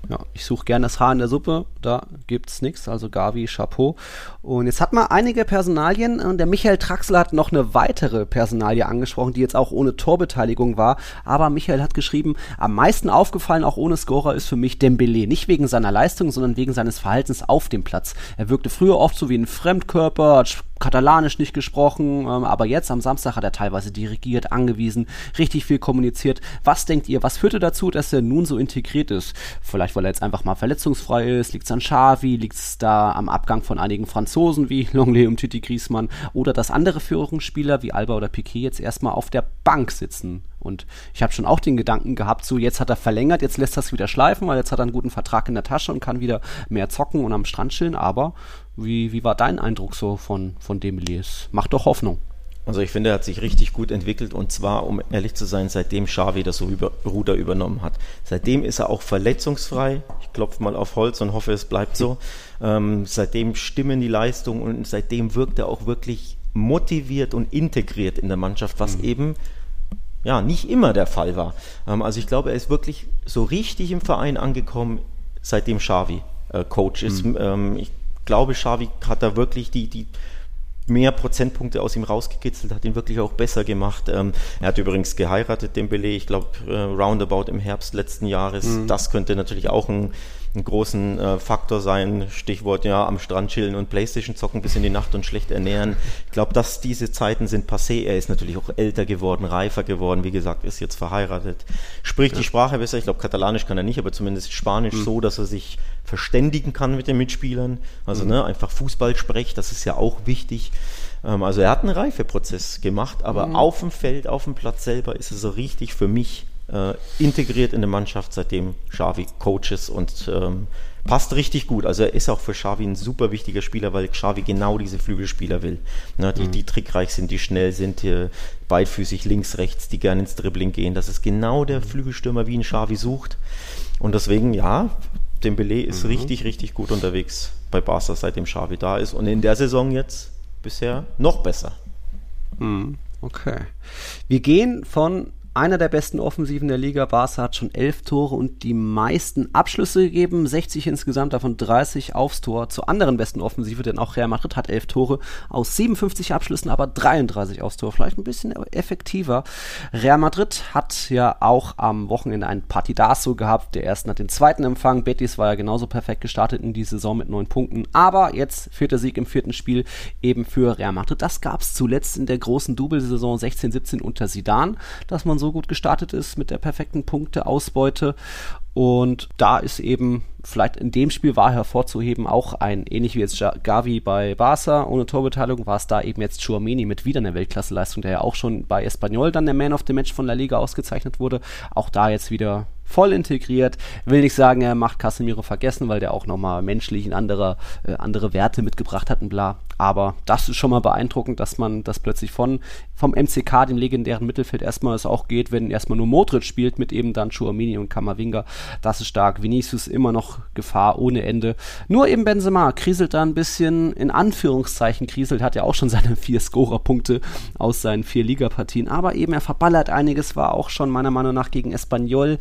Ja, ich suche gerne das Haar in der Suppe, da gibt es nichts, also Gavi, Chapeau. Und jetzt hat man einige Personalien und der Michael Traxler hat noch eine weitere Personalie angesprochen, die jetzt auch ohne Torbeteiligung war. Aber Michael hat geschrieben, am meisten aufgefallen, auch ohne Scorer, ist für mich Dembele. Nicht wegen seiner Leistung, sondern wegen seines Verhaltens auf dem Platz. Er wirkte früher oft so wie ein Fremdkörper, hat Katalanisch nicht gesprochen, ähm, aber jetzt am Samstag hat er teilweise dirigiert, angewiesen, richtig viel kommuniziert. Was denkt ihr, was führte dazu, dass er nun so integriert ist? Vielleicht, weil er jetzt einfach mal verletzungsfrei ist, liegt es an Xavi, liegt es da am Abgang von einigen Franzosen wie Longley und Titi Griezmann oder dass andere Führungsspieler wie Alba oder Piquet jetzt erstmal auf der Bank sitzen und ich habe schon auch den Gedanken gehabt, so jetzt hat er verlängert, jetzt lässt er es wieder schleifen, weil jetzt hat er einen guten Vertrag in der Tasche und kann wieder mehr zocken und am Strand chillen. Aber wie, wie war dein Eindruck so von, von Demelies? Macht doch Hoffnung. Also ich finde, er hat sich richtig gut entwickelt und zwar, um ehrlich zu sein, seitdem Xavi das Ruder übernommen hat. Seitdem ist er auch verletzungsfrei. Ich klopfe mal auf Holz und hoffe, es bleibt so. Ähm, seitdem stimmen die Leistungen und seitdem wirkt er auch wirklich motiviert und integriert in der Mannschaft, was mhm. eben ja nicht immer der Fall war. Ähm, also ich glaube, er ist wirklich so richtig im Verein angekommen, seitdem Xavi äh, Coach ist. Mhm. Ähm, ich glaube, Xavi hat da wirklich die, die mehr Prozentpunkte aus ihm rausgekitzelt, hat ihn wirklich auch besser gemacht. Ähm, er hat übrigens geheiratet, den Belay, ich glaube, äh, roundabout im Herbst letzten Jahres. Mhm. Das könnte natürlich auch ein einen großen äh, Faktor sein. Stichwort ja am Strand chillen und Playstation zocken bis in die Nacht und schlecht ernähren. Ich glaube, dass diese Zeiten sind passé. Er ist natürlich auch älter geworden, reifer geworden. Wie gesagt, ist jetzt verheiratet. Spricht ja. die Sprache besser. Ich glaube, Katalanisch kann er nicht, aber zumindest Spanisch mhm. so, dass er sich verständigen kann mit den Mitspielern. Also mhm. ne, einfach Fußball spricht. Das ist ja auch wichtig. Ähm, also er hat einen Reifeprozess gemacht, aber mhm. auf dem Feld, auf dem Platz selber ist es so richtig für mich äh, integriert in der Mannschaft, seitdem Xavi Coach ist und ähm, passt richtig gut. Also er ist auch für Xavi ein super wichtiger Spieler, weil Xavi genau diese Flügelspieler will. Ne, die, mhm. die trickreich sind, die schnell sind, die beidfüßig links, rechts, die gerne ins Dribbling gehen. Das ist genau der mhm. Flügelstürmer, wie ihn Xavi sucht. Und deswegen, ja, Dembele ist mhm. richtig, richtig gut unterwegs bei Barca, seitdem Xavi da ist. Und in der Saison jetzt bisher noch besser. Mhm. Okay. Wir gehen von einer der besten Offensiven der Liga. Barca hat schon elf Tore und die meisten Abschlüsse gegeben, 60 insgesamt, davon 30 aufs Tor. Zur anderen besten Offensive, denn auch Real Madrid hat elf Tore aus 57 Abschlüssen, aber 33 aufs Tor. Vielleicht ein bisschen effektiver. Real Madrid hat ja auch am Wochenende ein Partidazo gehabt. Der ersten hat den zweiten Empfang. Betis war ja genauso perfekt gestartet in die Saison mit neun Punkten. Aber jetzt vierter Sieg im vierten Spiel eben für Real Madrid. Das gab es zuletzt in der großen Double-Saison 16-17 unter Sidan, dass man so so gut gestartet ist mit der perfekten Punkteausbeute. Und da ist eben vielleicht in dem Spiel war hervorzuheben auch ein, ähnlich wie jetzt Gavi bei Barca ohne Torbeteiligung, war es da eben jetzt Chouameni mit wieder einer Weltklasseleistung, der ja auch schon bei Espanyol dann der Man of the Match von La Liga ausgezeichnet wurde. Auch da jetzt wieder voll integriert. Will nicht sagen, er macht Casemiro vergessen, weil der auch nochmal menschlich andere, äh, andere Werte mitgebracht hat und bla. Aber das ist schon mal beeindruckend, dass man das plötzlich von vom MCK, dem legendären Mittelfeld, erstmal es auch geht, wenn erstmal nur Modric spielt mit eben dann Chouamini und Kamavinga. Das ist stark. Vinicius immer noch Gefahr ohne Ende. Nur eben Benzema kriselt da ein bisschen, in Anführungszeichen kriselt, hat ja auch schon seine vier Scorer-Punkte aus seinen vier Ligapartien. Aber eben er verballert einiges, war auch schon meiner Meinung nach gegen Espanyol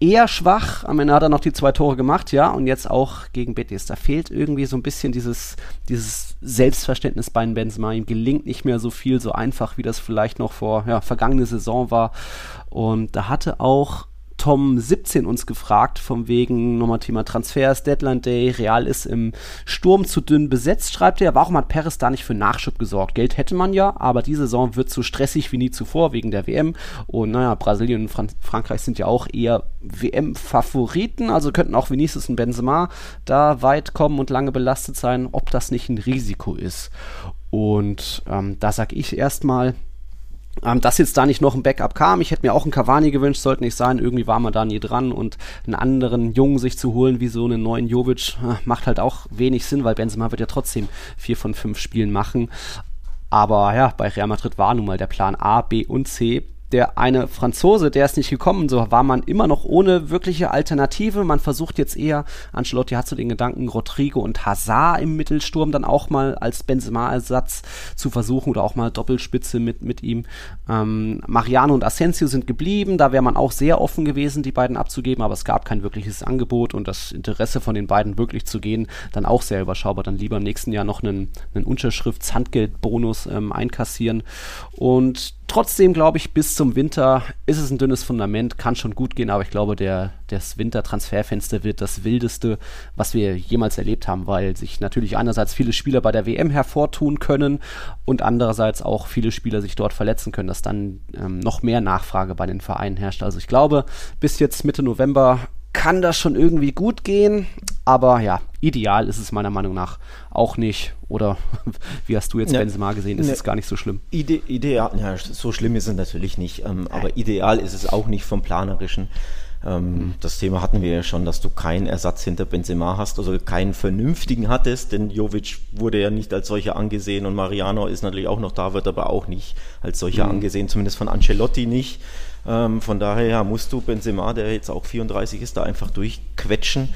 eher schwach. Am Ende hat er noch die zwei Tore gemacht, ja, und jetzt auch gegen Betis. Da fehlt irgendwie so ein bisschen dieses, dieses Selbstverständnis bei Benzema. Ihm gelingt nicht mehr so viel, so einfach, wie das vielleicht noch vor, ja, vergangene Saison war. Und da hatte auch Tom 17 uns gefragt, vom wegen nochmal Thema Transfers, Deadline Day, Real ist im Sturm zu dünn besetzt, schreibt er. Warum hat Perez da nicht für Nachschub gesorgt? Geld hätte man ja, aber die Saison wird so stressig wie nie zuvor wegen der WM. Und naja, Brasilien und Fran Frankreich sind ja auch eher WM-Favoriten, also könnten auch Vinicius und Benzema da weit kommen und lange belastet sein, ob das nicht ein Risiko ist. Und ähm, da sag ich erstmal, ähm, dass jetzt da nicht noch ein Backup kam. Ich hätte mir auch einen Cavani gewünscht, sollte nicht sein. Irgendwie war man da nie dran und einen anderen Jungen sich zu holen, wie so einen neuen Jovic, äh, macht halt auch wenig Sinn, weil Benzema wird ja trotzdem vier von fünf Spielen machen. Aber ja, bei Real Madrid war nun mal der Plan A, B und C der eine Franzose, der ist nicht gekommen, so war man immer noch ohne wirkliche Alternative. Man versucht jetzt eher, Ancelotti hat so den Gedanken, Rodrigo und Hazard im Mittelsturm dann auch mal als Benzema-Ersatz zu versuchen oder auch mal Doppelspitze mit, mit ihm. Ähm, Mariano und Asensio sind geblieben, da wäre man auch sehr offen gewesen, die beiden abzugeben, aber es gab kein wirkliches Angebot und das Interesse von den beiden wirklich zu gehen, dann auch sehr überschaubar. Dann lieber im nächsten Jahr noch einen, einen Unterschrifts-Handgeldbonus ähm, einkassieren und Trotzdem glaube ich, bis zum Winter ist es ein dünnes Fundament, kann schon gut gehen, aber ich glaube, der, das Wintertransferfenster wird das wildeste, was wir jemals erlebt haben, weil sich natürlich einerseits viele Spieler bei der WM hervortun können und andererseits auch viele Spieler sich dort verletzen können, dass dann ähm, noch mehr Nachfrage bei den Vereinen herrscht. Also ich glaube, bis jetzt Mitte November kann das schon irgendwie gut gehen, aber ja, ideal ist es meiner Meinung nach auch nicht. Oder wie hast du jetzt ja, Benzema gesehen? Ist ne, es gar nicht so schlimm? Ide ideal, ja, so schlimm ist es natürlich nicht. Ähm, aber ideal ist es auch nicht vom Planerischen. Ähm, mhm. Das Thema hatten wir ja schon, dass du keinen Ersatz hinter Benzema hast, also keinen vernünftigen hattest, denn Jovic wurde ja nicht als solcher angesehen und Mariano ist natürlich auch noch da, wird aber auch nicht als solcher mhm. angesehen, zumindest von Ancelotti nicht. Ähm, von daher ja, musst du Benzema, der jetzt auch 34 ist, da einfach durchquetschen.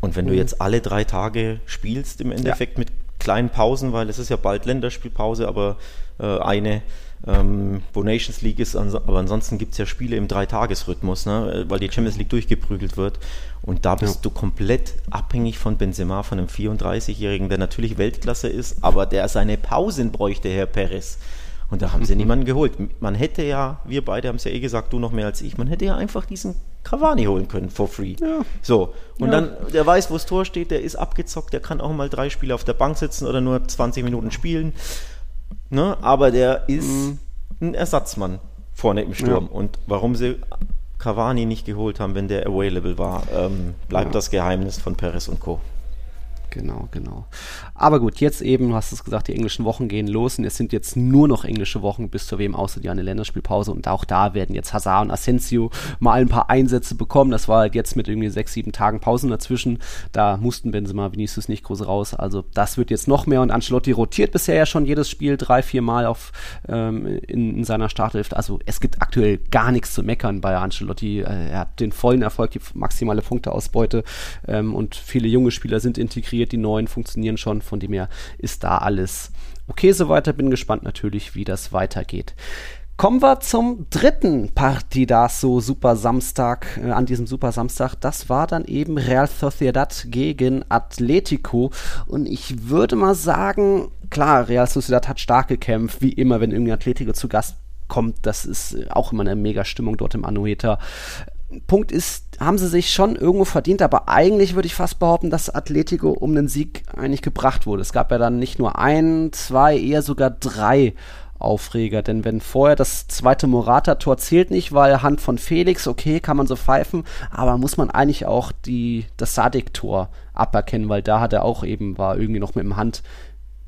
Und wenn mhm. du jetzt alle drei Tage spielst, im Endeffekt ja. mit kleinen Pausen, weil es ist ja bald Länderspielpause, aber äh, eine, ähm, wo Nations League ist, aber ansonsten gibt es ja Spiele im Dreitagesrhythmus, ne, weil die Champions League durchgeprügelt wird. Und da bist ja. du komplett abhängig von Benzema, von einem 34-Jährigen, der natürlich Weltklasse ist, aber der seine Pausen bräuchte, Herr Perez. Und da haben sie niemanden geholt. Man hätte ja, wir beide haben es ja eh gesagt, du noch mehr als ich, man hätte ja einfach diesen Cavani holen können, for free. Ja. So, und ja. dann, der weiß, wo das Tor steht, der ist abgezockt, der kann auch mal drei Spiele auf der Bank sitzen oder nur 20 Minuten spielen. Ne? Aber der ist mhm. ein Ersatzmann vorne im Sturm. Ja. Und warum sie Cavani nicht geholt haben, wenn der available war, ähm, bleibt das Geheimnis von Perez und Co. Genau, genau. Aber gut, jetzt eben, du hast es gesagt, die englischen Wochen gehen los und es sind jetzt nur noch englische Wochen bis zur WM außer die eine Länderspielpause und auch da werden jetzt Hazard und Asensio mal ein paar Einsätze bekommen. Das war halt jetzt mit irgendwie sechs, sieben Tagen Pausen dazwischen. Da mussten Benzema, Vinicius nicht groß raus. Also das wird jetzt noch mehr und Ancelotti rotiert bisher ja schon jedes Spiel drei, vier Mal auf, ähm, in, in, seiner Startelf. Also es gibt aktuell gar nichts zu meckern bei Ancelotti. Äh, er hat den vollen Erfolg, die maximale Punkteausbeute ähm, und viele junge Spieler sind integriert integriert, die neuen funktionieren schon, von dem her ist da alles okay so weiter. Bin gespannt natürlich, wie das weitergeht. Kommen wir zum dritten Partidaso Super Samstag, äh, an diesem Super Samstag. Das war dann eben Real Sociedad gegen Atletico. Und ich würde mal sagen, klar, Real Sociedad hat stark gekämpft, wie immer, wenn irgendwie Atletico zu Gast kommt. Das ist auch immer eine mega Stimmung dort im Anoeta. Punkt ist, haben sie sich schon irgendwo verdient, aber eigentlich würde ich fast behaupten, dass Atletico um den Sieg eigentlich gebracht wurde. Es gab ja dann nicht nur ein, zwei, eher sogar drei Aufreger, denn wenn vorher das zweite Morata-Tor zählt nicht, weil Hand von Felix, okay, kann man so pfeifen, aber muss man eigentlich auch die, das Sadik-Tor aberkennen, weil da hat er auch eben, war irgendwie noch mit dem Hand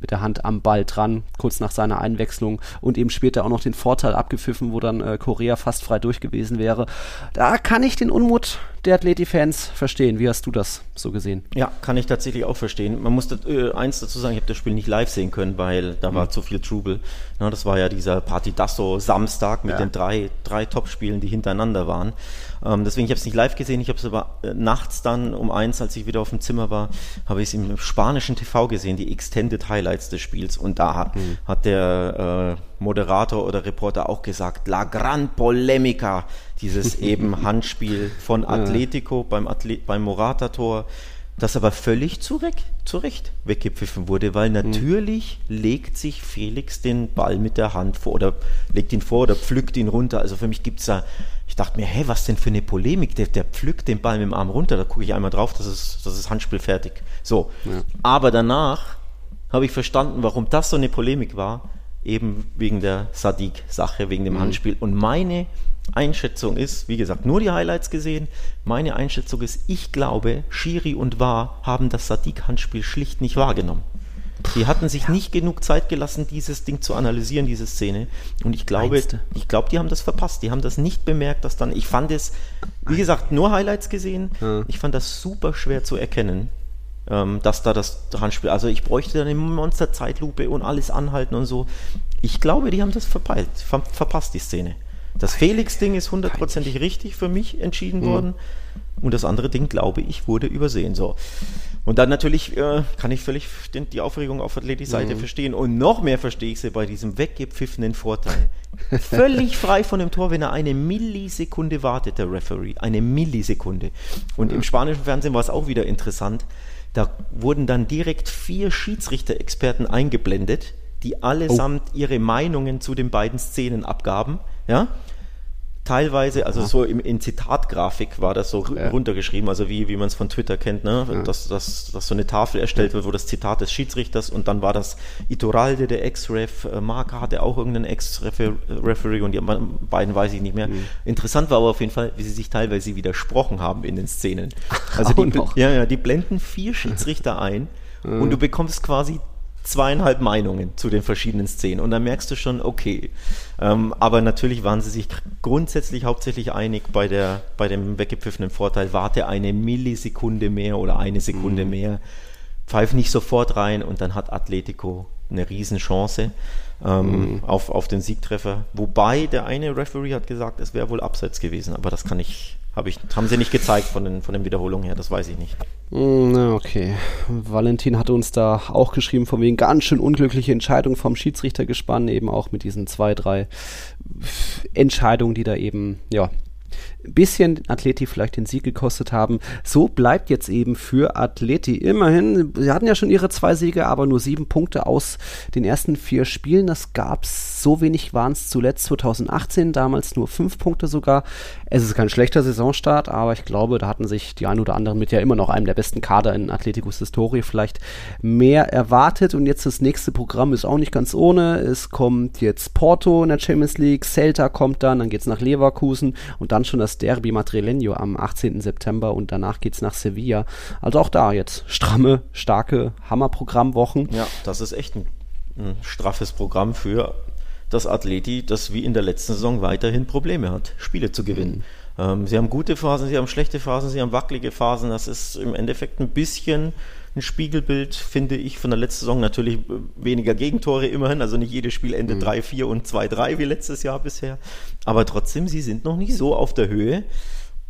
mit der Hand am Ball dran, kurz nach seiner Einwechslung und eben später auch noch den Vorteil abgepfiffen, wo dann äh, Korea fast frei durch gewesen wäre. Da kann ich den Unmut der Atleti-Fans verstehen. Wie hast du das so gesehen? Ja, kann ich tatsächlich auch verstehen. Man muss das, äh, eins dazu sagen, ich habe das Spiel nicht live sehen können, weil da mhm. war zu viel Trubel. Ja, das war ja dieser Partidasso Samstag mit ja. den drei, drei Top-Spielen, die hintereinander waren. Ähm, deswegen, ich habe es nicht live gesehen, ich habe es aber äh, nachts dann um eins, als ich wieder auf dem Zimmer war, habe ich es im spanischen TV gesehen, die Extended Highlights des Spiels. Und da hat, mhm. hat der äh, Moderator oder Reporter auch gesagt, La Gran Polemica, dieses eben Handspiel von Atletico beim, Atle beim Morata-Tor das aber völlig zurecht, zurecht weggepfiffen wurde, weil mhm. natürlich mhm. legt sich Felix den Ball mit der Hand vor oder legt ihn vor oder pflückt ihn runter. Also für mich gibt es da, ich dachte mir, hä, was denn für eine Polemik? Der, der pflückt den Ball mit dem Arm runter, da gucke ich einmal drauf, das ist, das ist Handspiel fertig. So. Ja. Aber danach habe ich verstanden, warum das so eine Polemik war, eben wegen der Sadiq-Sache, wegen dem mhm. Handspiel. Und meine Einschätzung ist, wie gesagt, nur die Highlights gesehen. Meine Einschätzung ist, ich glaube, Shiri und War haben das Sadiq-Handspiel schlicht nicht wahrgenommen. Die hatten sich ja. nicht genug Zeit gelassen, dieses Ding zu analysieren, diese Szene. Und ich glaube, ich glaube, die haben das verpasst. Die haben das nicht bemerkt, dass dann. Ich fand es, wie gesagt, nur Highlights gesehen. Ja. Ich fand das super schwer zu erkennen, ähm, dass da das Handspiel. Also ich bräuchte dann eine Monster-Zeitlupe und alles anhalten und so. Ich glaube, die haben das verpeilt, ver verpasst die Szene. Das Felix-Ding ist hundertprozentig richtig für mich entschieden mhm. worden. Und das andere Ding, glaube ich, wurde übersehen. So. Und dann natürlich äh, kann ich völlig den, die Aufregung auf Athletic-Seite mhm. verstehen. Und noch mehr verstehe ich sie bei diesem weggepfiffenen Vorteil. Völlig frei von dem Tor, wenn er eine Millisekunde wartet, der Referee. Eine Millisekunde. Und mhm. im spanischen Fernsehen war es auch wieder interessant. Da wurden dann direkt vier Schiedsrichter-Experten eingeblendet, die allesamt oh. ihre Meinungen zu den beiden Szenen abgaben. Ja? Teilweise, also ja. so im, in Zitatgrafik war das so ja. runtergeschrieben, also wie, wie man es von Twitter kennt, ne? Ja. dass, dass, dass so eine Tafel erstellt wird, wo das Zitat des Schiedsrichters und dann war das Ituralde, der Ex-Ref, äh, Marca hatte auch irgendeinen Ex-Referee und die beiden weiß ich nicht mehr. Mhm. Interessant war aber auf jeden Fall, wie sie sich teilweise widersprochen haben in den Szenen. Also die, ja, ja, die blenden vier Schiedsrichter ein und du bekommst quasi zweieinhalb Meinungen zu den verschiedenen Szenen und dann merkst du schon, okay. Ähm, aber natürlich waren sie sich grundsätzlich hauptsächlich einig bei, der, bei dem weggepfiffenen Vorteil, warte eine Millisekunde mehr oder eine Sekunde mhm. mehr, pfeif nicht sofort rein und dann hat Atletico eine Riesenchance ähm, mhm. auf, auf den Siegtreffer. Wobei der eine Referee hat gesagt, es wäre wohl abseits gewesen, aber das kann ich, hab ich, haben sie nicht gezeigt von den, von den Wiederholungen her, das weiß ich nicht. Na, okay. Valentin hatte uns da auch geschrieben, von wegen ganz schön unglückliche Entscheidung vom Schiedsrichter gespannt, eben auch mit diesen zwei, drei Entscheidungen, die da eben, ja, bisschen Atleti vielleicht den Sieg gekostet haben. So bleibt jetzt eben für Atleti immerhin, sie hatten ja schon ihre zwei Siege, aber nur sieben Punkte aus den ersten vier Spielen. Das gab es, so wenig waren es zuletzt 2018, damals nur fünf Punkte sogar. Es ist kein schlechter Saisonstart, aber ich glaube, da hatten sich die ein oder anderen mit ja immer noch einem der besten Kader in Atleticos Historie vielleicht mehr erwartet. Und jetzt das nächste Programm ist auch nicht ganz ohne. Es kommt jetzt Porto in der Champions League, Celta kommt dann, dann geht es nach Leverkusen und dann schon das das Derby Madrileño am 18. September und danach geht es nach Sevilla. Also auch da jetzt stramme, starke Hammerprogrammwochen. Ja, das ist echt ein, ein straffes Programm für das Atleti, das wie in der letzten Saison weiterhin Probleme hat, Spiele zu gewinnen. Mhm. Ähm, sie haben gute Phasen, sie haben schlechte Phasen, sie haben wackelige Phasen. Das ist im Endeffekt ein bisschen ein Spiegelbild, finde ich, von der letzten Saison. Natürlich weniger Gegentore immerhin, also nicht jedes Spiel endet mhm. 3-4 und 2-3 wie letztes Jahr bisher. Aber trotzdem, sie sind noch nicht so auf der Höhe.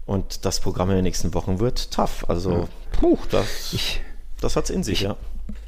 Und das Programm in den nächsten Wochen wird tough. Also, ja. puh, das, ich, das hat's in sich, ich, ja.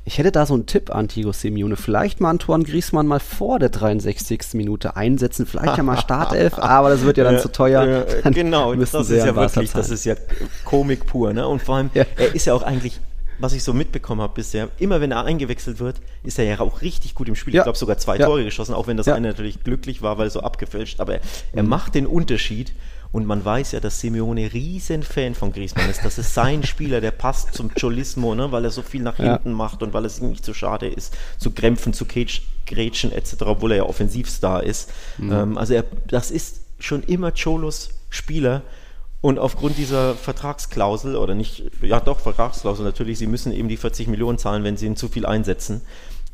Ich hätte da so einen Tipp an Tigo Simeone. Vielleicht mal Antoine Griezmann mal vor der 63. Minute einsetzen. Vielleicht ja mal Startelf, aber das wird ja dann zu teuer. Dann genau, das ist ja wirklich, das ist ja Komik pur. Ne? Und vor allem, ja. er ist ja auch eigentlich was ich so mitbekommen habe bisher, immer wenn er eingewechselt wird, ist er ja auch richtig gut im Spiel. Ja. Ich glaube sogar zwei ja. Tore geschossen, auch wenn das ja. eine natürlich glücklich war, weil so abgefälscht. Aber er mhm. macht den Unterschied und man weiß ja, dass Simeone riesen Fan von Griezmann ist. Das ist sein Spieler, der passt zum Cholismo, ne? weil er so viel nach hinten macht und weil es ihm nicht so schade ist, zu krämpfen, zu grätschen etc., obwohl er ja Offensivstar ist. Mhm. Ähm, also er, das ist schon immer Cholos Spieler und aufgrund dieser Vertragsklausel, oder nicht, ja doch, Vertragsklausel natürlich, sie müssen eben die 40 Millionen zahlen, wenn sie ihn zu viel einsetzen,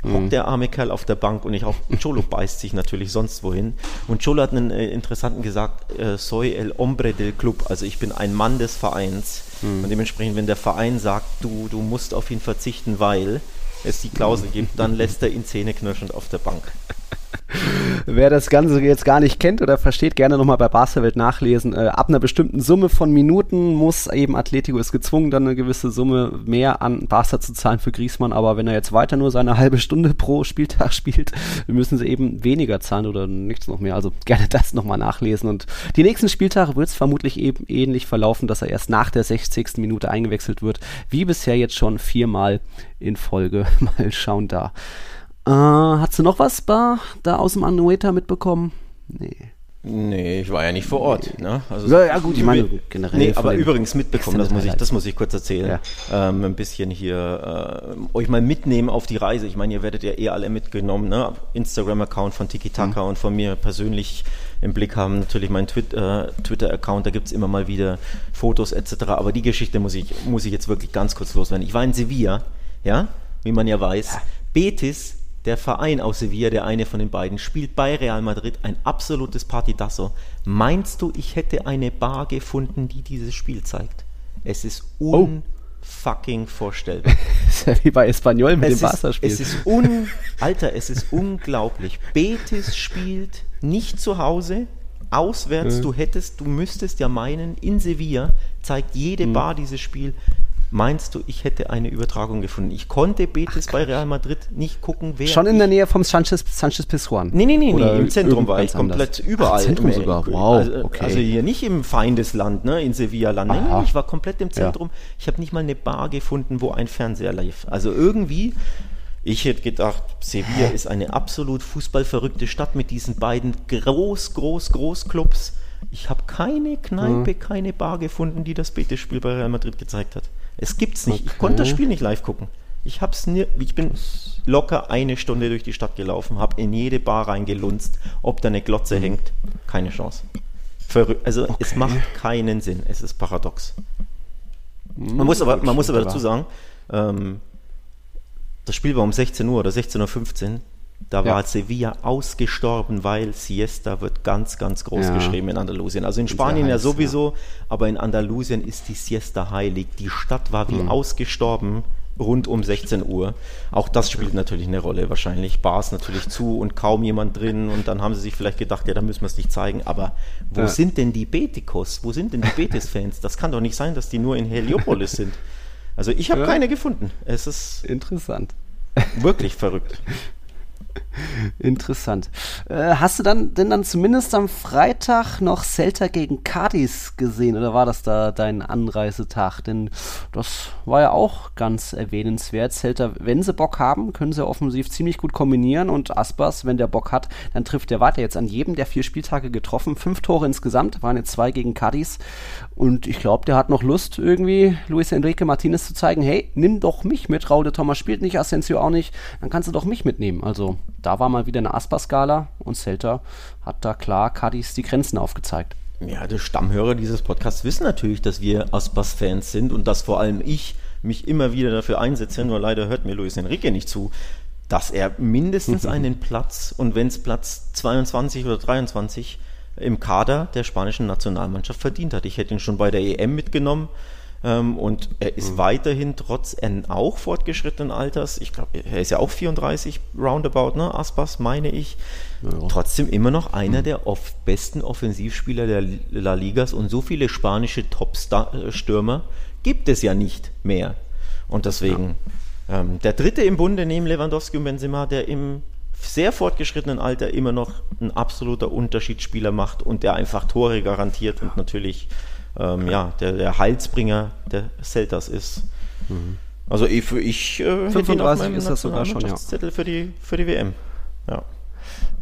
mhm. hockt der arme Kerl auf der Bank und ich auch, Cholo beißt sich natürlich sonst wohin. Und Cholo hat einen äh, interessanten gesagt, äh, soy el hombre del club, also ich bin ein Mann des Vereins. Mhm. Und dementsprechend, wenn der Verein sagt, du, du musst auf ihn verzichten, weil es die Klausel gibt, dann lässt er ihn zähneknirschend auf der Bank. Wer das Ganze jetzt gar nicht kennt oder versteht, gerne nochmal bei Barcelwelt nachlesen. Äh, ab einer bestimmten Summe von Minuten muss eben Atletico ist gezwungen, dann eine gewisse Summe mehr an Barca zu zahlen für Griezmann. Aber wenn er jetzt weiter nur seine halbe Stunde pro Spieltag spielt, müssen sie eben weniger zahlen oder nichts noch mehr. Also gerne das nochmal nachlesen. Und die nächsten Spieltage wird es vermutlich eben ähnlich verlaufen, dass er erst nach der 60. Minute eingewechselt wird, wie bisher jetzt schon viermal in Folge. Mal schauen da. Äh, hast du noch was da, da aus dem Anueta mitbekommen? Nee. Nee, ich war ja nicht vor Ort. Ne? Also ja, ja, gut, ich meine generell. Nee, aber übrigens mitbekommen, das muss, ich, das muss ich kurz erzählen. Ja. Ähm, ein bisschen hier äh, euch mal mitnehmen auf die Reise. Ich meine, ihr werdet ja eh alle mitgenommen. Ne? Instagram-Account von Tiki Taka mhm. und von mir persönlich im Blick haben. Natürlich mein äh, Twitter-Account, da gibt es immer mal wieder Fotos etc. Aber die Geschichte muss ich, muss ich jetzt wirklich ganz kurz loswerden. Ich war in Sevilla, ja, wie man ja weiß. Betis der Verein aus Sevilla, der eine von den beiden, spielt bei Real Madrid ein absolutes Partidasso. Meinst du, ich hätte eine Bar gefunden, die dieses Spiel zeigt? Es ist unfucking oh. vorstellbar. ist ja wie bei Espanyol mit es dem Barca-Spiel. Es ist un Alter, es ist unglaublich. Betis spielt nicht zu Hause, auswärts. Mhm. Du hättest, du müsstest ja meinen, in Sevilla zeigt jede mhm. Bar dieses Spiel. Meinst du, ich hätte eine Übertragung gefunden? Ich konnte Betis Ach, bei Real Madrid nicht gucken, wer. Schon in der Nähe vom Sanchez, Sanchez Pizjuan? Nee, nee, nee, nee, im Zentrum war ich komplett anders. überall. Ach, Zentrum sogar, wow. Also, okay. also, hier nicht im Feindesland, ne, in Sevilla-Land. Nee, nee, ich war komplett im Zentrum. Ja. Ich habe nicht mal eine Bar gefunden, wo ein Fernseher lief. Also irgendwie. Ich hätte gedacht, Sevilla ist eine absolut fußballverrückte Stadt mit diesen beiden groß, groß, groß Clubs. Ich habe keine Kneipe, mhm. keine Bar gefunden, die das Betis-Spiel bei Real Madrid gezeigt hat. Es gibt's nicht. Okay. Ich konnte das Spiel nicht live gucken. Ich hab's nie, ich bin locker eine Stunde durch die Stadt gelaufen, habe in jede Bar reingelunzt, ob da eine Glotze mhm. hängt. Keine Chance. Verrü also okay. es macht keinen Sinn. Es ist paradox. Mhm. Man muss aber, man muss aber dazu sagen, ähm, das Spiel war um 16 Uhr oder 16.15 Uhr. Da ja. war Sevilla ausgestorben, weil Siesta wird ganz, ganz groß ja. geschrieben in Andalusien. Also in Spanien heiß, ja sowieso, aber in Andalusien ist die Siesta heilig. Die Stadt war wie mhm. ausgestorben rund um 16 Uhr. Auch das spielt natürlich eine Rolle. Wahrscheinlich Bars natürlich zu und kaum jemand drin. Und dann haben sie sich vielleicht gedacht, ja, da müssen wir es nicht zeigen. Aber wo ja. sind denn die Betikos? Wo sind denn die Betis-Fans? Das kann doch nicht sein, dass die nur in Heliopolis sind. Also ich habe ja. keine gefunden. Es ist interessant. Wirklich verrückt. Interessant. Äh, hast du dann denn dann zumindest am Freitag noch Celta gegen Cadiz gesehen oder war das da dein Anreisetag? Denn das war ja auch ganz erwähnenswert. Celta, wenn sie Bock haben, können sie offensiv ziemlich gut kombinieren und Aspas, wenn der Bock hat, dann trifft der weiter jetzt an jedem der vier Spieltage getroffen. Fünf Tore insgesamt, waren jetzt zwei gegen Cadiz und ich glaube, der hat noch Lust irgendwie Luis Enrique Martinez zu zeigen, hey, nimm doch mich mit. Raul de Thomas spielt nicht, Asensio auch nicht, dann kannst du doch mich mitnehmen. Also da war mal wieder eine Asper-Skala und Celta hat da klar Cadiz die Grenzen aufgezeigt. Ja, die Stammhörer dieses Podcasts wissen natürlich, dass wir Aspas-Fans sind und dass vor allem ich mich immer wieder dafür einsetze, nur leider hört mir Luis Enrique nicht zu, dass er mindestens einen Platz und wenn es Platz 22 oder 23 im Kader der spanischen Nationalmannschaft verdient hat. Ich hätte ihn schon bei der EM mitgenommen und er ist mhm. weiterhin trotz auch fortgeschrittenen Alters, ich glaube, er ist ja auch 34 roundabout, ne? Aspas, meine ich, ja. trotzdem immer noch einer mhm. der off besten Offensivspieler der La Ligas und so viele spanische Top-Stürmer gibt es ja nicht mehr. Und deswegen ja. ähm, der dritte im Bunde neben Lewandowski und Benzema, der im sehr fortgeschrittenen Alter immer noch ein absoluter Unterschiedsspieler macht und der einfach Tore garantiert und natürlich ähm, ja, der, der Heilsbringer der Celtas ist. Mhm. Also ich, ich äh, 35 ist das sogar schon, ja. Zettel für die, für die WM. Ja.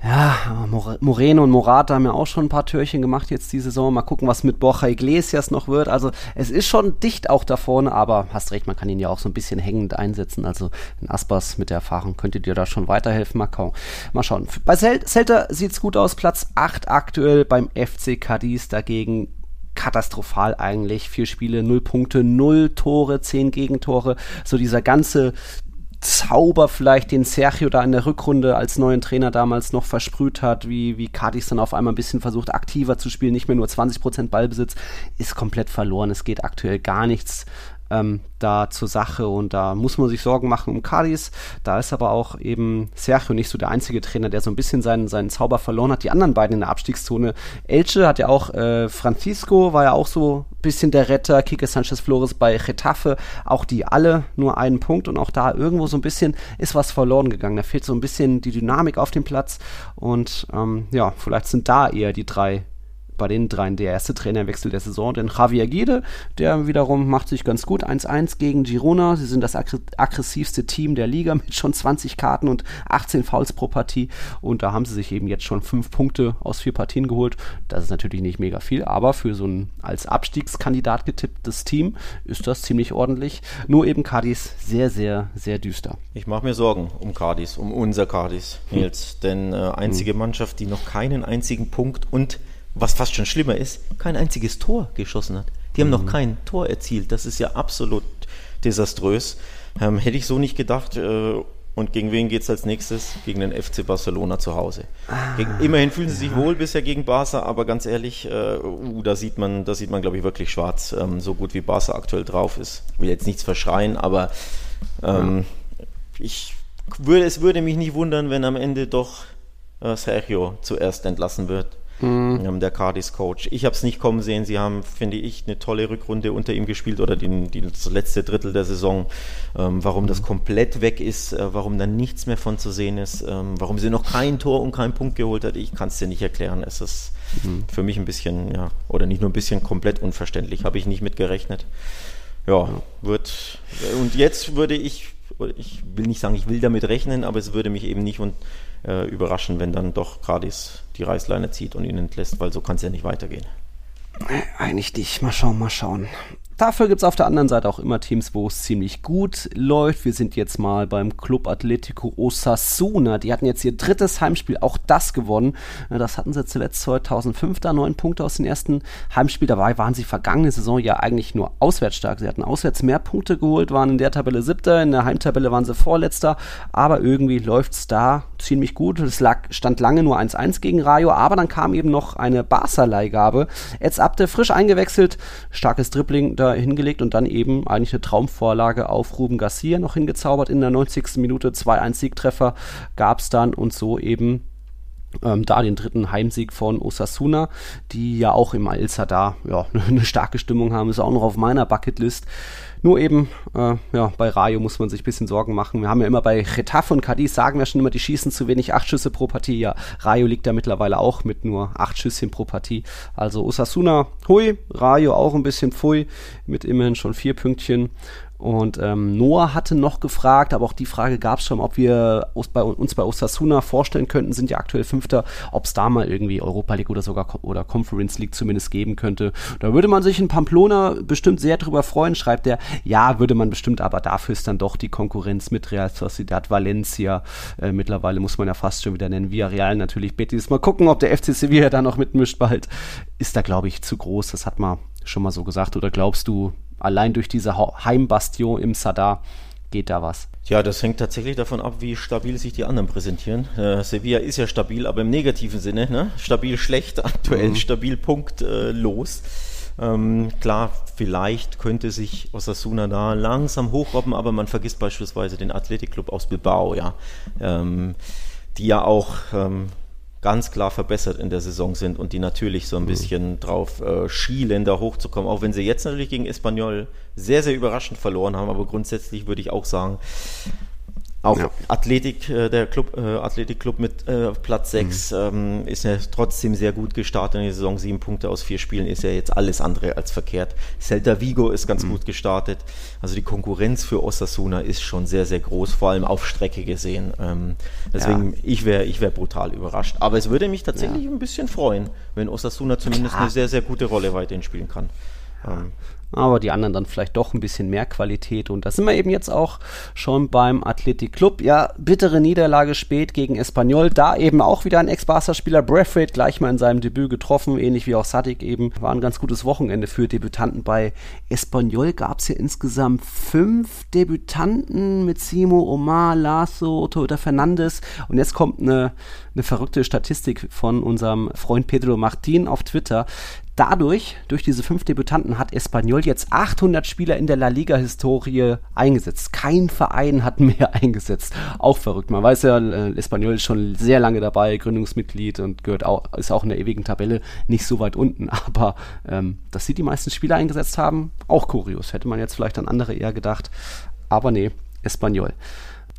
Ja, Moreno und Morata haben ja auch schon ein paar Türchen gemacht jetzt die Saison. Mal gucken, was mit Borja Iglesias noch wird. Also es ist schon dicht auch da vorne, aber hast recht, man kann ihn ja auch so ein bisschen hängend einsetzen. Also in Aspas mit der Erfahrung könnte dir da schon weiterhelfen. Mal, mal schauen. Bei Celta sieht es gut aus. Platz 8 aktuell beim FC Cadiz dagegen katastrophal eigentlich. Vier Spiele, null Punkte, null Tore, zehn Gegentore. So dieser ganze Zauber vielleicht, den Sergio da in der Rückrunde als neuen Trainer damals noch versprüht hat, wie, wie Cadiz dann auf einmal ein bisschen versucht, aktiver zu spielen, nicht mehr nur 20% Ballbesitz, ist komplett verloren. Es geht aktuell gar nichts ähm, da zur Sache und da muss man sich Sorgen machen um Cadiz. Da ist aber auch eben Sergio nicht so der einzige Trainer, der so ein bisschen seinen, seinen Zauber verloren hat. Die anderen beiden in der Abstiegszone. Elche hat ja auch, äh, Francisco war ja auch so ein bisschen der Retter, Kike Sanchez Flores bei Getafe, auch die alle nur einen Punkt und auch da irgendwo so ein bisschen ist was verloren gegangen. Da fehlt so ein bisschen die Dynamik auf dem Platz und ähm, ja, vielleicht sind da eher die drei bei den dreien der erste Trainerwechsel der Saison. Denn Javier Gide, der wiederum macht sich ganz gut. 1-1 gegen Girona. Sie sind das aggressivste Team der Liga mit schon 20 Karten und 18 Fouls pro Partie. Und da haben sie sich eben jetzt schon fünf Punkte aus vier Partien geholt. Das ist natürlich nicht mega viel, aber für so ein als Abstiegskandidat getipptes Team ist das ziemlich ordentlich. Nur eben Cadiz sehr, sehr, sehr düster. Ich mache mir Sorgen um Cadiz, um unser Cadiz, Nils. Hm. Denn äh, einzige hm. Mannschaft, die noch keinen einzigen Punkt und was fast schon schlimmer ist, kein einziges Tor geschossen hat. Die haben mhm. noch kein Tor erzielt. Das ist ja absolut desaströs. Ähm, hätte ich so nicht gedacht. Äh, und gegen wen geht es als nächstes? Gegen den FC Barcelona zu Hause. Ah, gegen, immerhin fühlen sie sich wohl bisher gegen Barca, aber ganz ehrlich, äh, uh, da sieht man, da sieht man, glaube ich, wirklich schwarz, ähm, so gut wie Barca aktuell drauf ist. Ich will jetzt nichts verschreien, aber ähm, ja. ich würde, es würde mich nicht wundern, wenn am Ende doch äh, Sergio zuerst entlassen wird. Mhm. der Cardis-Coach. Ich habe es nicht kommen sehen. Sie haben, finde ich, eine tolle Rückrunde unter ihm gespielt oder die, die das letzte Drittel der Saison. Ähm, warum mhm. das komplett weg ist, äh, warum da nichts mehr von zu sehen ist, ähm, warum sie noch kein Tor und keinen Punkt geholt hat, ich kann es dir nicht erklären. Es ist mhm. für mich ein bisschen, ja, oder nicht nur ein bisschen komplett unverständlich. Habe ich nicht mit gerechnet. Ja, wird. Und jetzt würde ich, ich will nicht sagen, ich will damit rechnen, aber es würde mich eben nicht und äh, überraschen, wenn dann doch Cardis die Reißleine zieht und ihn entlässt, weil so kann es ja nicht weitergehen. Eigentlich nicht. Mal schauen, mal schauen. Dafür gibt es auf der anderen Seite auch immer Teams, wo es ziemlich gut läuft. Wir sind jetzt mal beim Club Atletico Osasuna. Die hatten jetzt ihr drittes Heimspiel, auch das gewonnen. Das hatten sie zuletzt 2005, da neun Punkte aus dem ersten Heimspiel. Dabei waren sie vergangene Saison ja eigentlich nur auswärts stark. Sie hatten auswärts mehr Punkte geholt, waren in der Tabelle siebter, in der Heimtabelle waren sie vorletzter. Aber irgendwie läuft es da ziemlich gut. Es lag, stand lange nur 1-1 gegen Rayo, aber dann kam eben noch eine Barca-Leihgabe. Jetzt Abde frisch eingewechselt, starkes Dribbling. Da Elfmeter hingelegt und dann eben eigentlich eine Traumvorlage auf Ruben Garcia noch hingezaubert in der 90. Minute. 2-1 Siegtreffer gab es dann und so eben ähm, da den dritten Heimsieg von Osasuna, die ja auch im al da ja, eine starke Stimmung haben, ist auch noch auf meiner Bucketlist. Nur eben, äh, ja, bei Rayo muss man sich ein bisschen Sorgen machen. Wir haben ja immer bei Getafe und Cadiz sagen wir schon immer, die schießen zu wenig, acht Schüsse pro Partie. Ja, Rayo liegt da mittlerweile auch mit nur acht Schüsschen pro Partie. Also Osasuna, hui, Rayo auch ein bisschen pfui, mit immerhin schon vier Pünktchen. Und ähm, Noah hatte noch gefragt, aber auch die Frage gab es schon, ob wir uns bei, Osasuna vorstellen könnten, sind ja aktuell Fünfter, ob es da mal irgendwie Europa League oder sogar oder Conference League zumindest geben könnte. Da würde man sich in Pamplona bestimmt sehr drüber freuen, schreibt er. Ja, würde man bestimmt, aber dafür ist dann doch die Konkurrenz mit Real Sociedad, Valencia, äh, mittlerweile muss man ja fast schon wieder nennen, Villarreal natürlich, Betis. Mal gucken, ob der FC Sevilla da noch mitmischt bald. Ist da, glaube ich, zu groß, das hat man schon mal so gesagt. Oder glaubst du, allein durch diese Heimbastion im Sadar geht da was. Ja, das hängt tatsächlich davon ab, wie stabil sich die anderen präsentieren. Äh, Sevilla ist ja stabil, aber im negativen Sinne. Ne? Stabil schlecht, aktuell mhm. stabil punktlos. Äh, ähm, klar, vielleicht könnte sich Osasuna da langsam hochrobben, aber man vergisst beispielsweise den Athletikclub aus Bilbao, ja, ähm, die ja auch ähm, ganz klar verbessert in der Saison sind und die natürlich so ein mhm. bisschen drauf äh, schielen, da hochzukommen, auch wenn sie jetzt natürlich gegen Espanyol sehr, sehr überraschend verloren haben, aber grundsätzlich würde ich auch sagen, auch ja. Athletik, äh, der Club, äh, Athletikclub mit äh, Platz 6 mhm. ähm, ist ja trotzdem sehr gut gestartet in der Saison. Sieben Punkte aus vier Spielen ist ja jetzt alles andere als verkehrt. Celta Vigo ist ganz mhm. gut gestartet. Also die Konkurrenz für Osasuna ist schon sehr, sehr groß, vor allem auf Strecke gesehen. Ähm, deswegen, ja. ich wäre ich wär brutal überrascht. Aber es würde mich tatsächlich ja. ein bisschen freuen, wenn Osasuna zumindest Klar. eine sehr, sehr gute Rolle weiterhin spielen kann. Aber die anderen dann vielleicht doch ein bisschen mehr Qualität. Und da sind wir eben jetzt auch schon beim Athletic Club. Ja, bittere Niederlage spät gegen Espanyol. Da eben auch wieder ein Ex-Barca-Spieler, Braithwaite, gleich mal in seinem Debüt getroffen, ähnlich wie auch Sadik eben. War ein ganz gutes Wochenende für Debütanten. Bei Espanyol gab es ja insgesamt fünf Debütanten mit Simo, Omar, Lasso, Toyota Fernandes. Und jetzt kommt eine, eine verrückte Statistik von unserem Freund Pedro Martin auf Twitter. Dadurch, durch diese fünf Debütanten, hat Espanyol jetzt 800 Spieler in der La Liga-Historie eingesetzt. Kein Verein hat mehr eingesetzt. Auch verrückt. Man weiß ja, äh, Espanyol ist schon sehr lange dabei, Gründungsmitglied und gehört auch, ist auch in der ewigen Tabelle nicht so weit unten. Aber ähm, dass sie die meisten Spieler eingesetzt haben, auch kurios. Hätte man jetzt vielleicht an andere eher gedacht. Aber nee, Espanyol.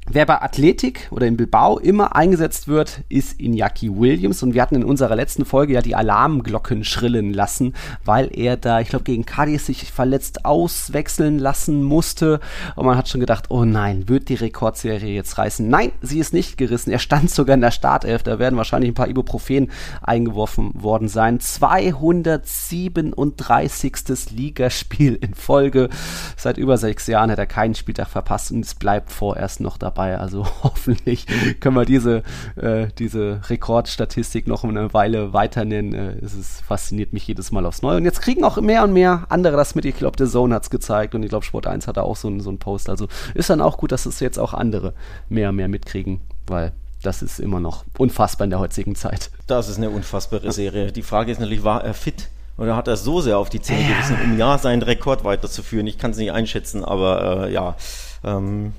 Wer bei Athletik oder in Bilbao immer eingesetzt wird, ist Iñaki Williams. Und wir hatten in unserer letzten Folge ja die Alarmglocken schrillen lassen, weil er da, ich glaube, gegen Cadiz sich verletzt auswechseln lassen musste. Und man hat schon gedacht, oh nein, wird die Rekordserie jetzt reißen? Nein, sie ist nicht gerissen. Er stand sogar in der Startelf. Da werden wahrscheinlich ein paar Ibuprofen eingeworfen worden sein. 237. Ligaspiel in Folge. Seit über sechs Jahren hat er keinen Spieltag verpasst und es bleibt vorerst noch dabei dabei. Also hoffentlich können wir diese, äh, diese Rekordstatistik noch eine Weile weiter nennen. Äh, es ist, fasziniert mich jedes Mal aufs Neue. Und jetzt kriegen auch mehr und mehr andere das mit. Ich glaube, der Zone hat es gezeigt und ich glaube, Sport 1 hat da auch so, so einen Post. Also ist dann auch gut, dass es jetzt auch andere mehr und mehr mitkriegen, weil das ist immer noch unfassbar in der heutigen Zeit. Das ist eine unfassbare Serie. Die Frage ist natürlich, war er fit? Oder hat er so sehr auf die Zähne gewissen, um ja seinen Rekord weiterzuführen? Ich kann es nicht einschätzen, aber äh, ja, ähm,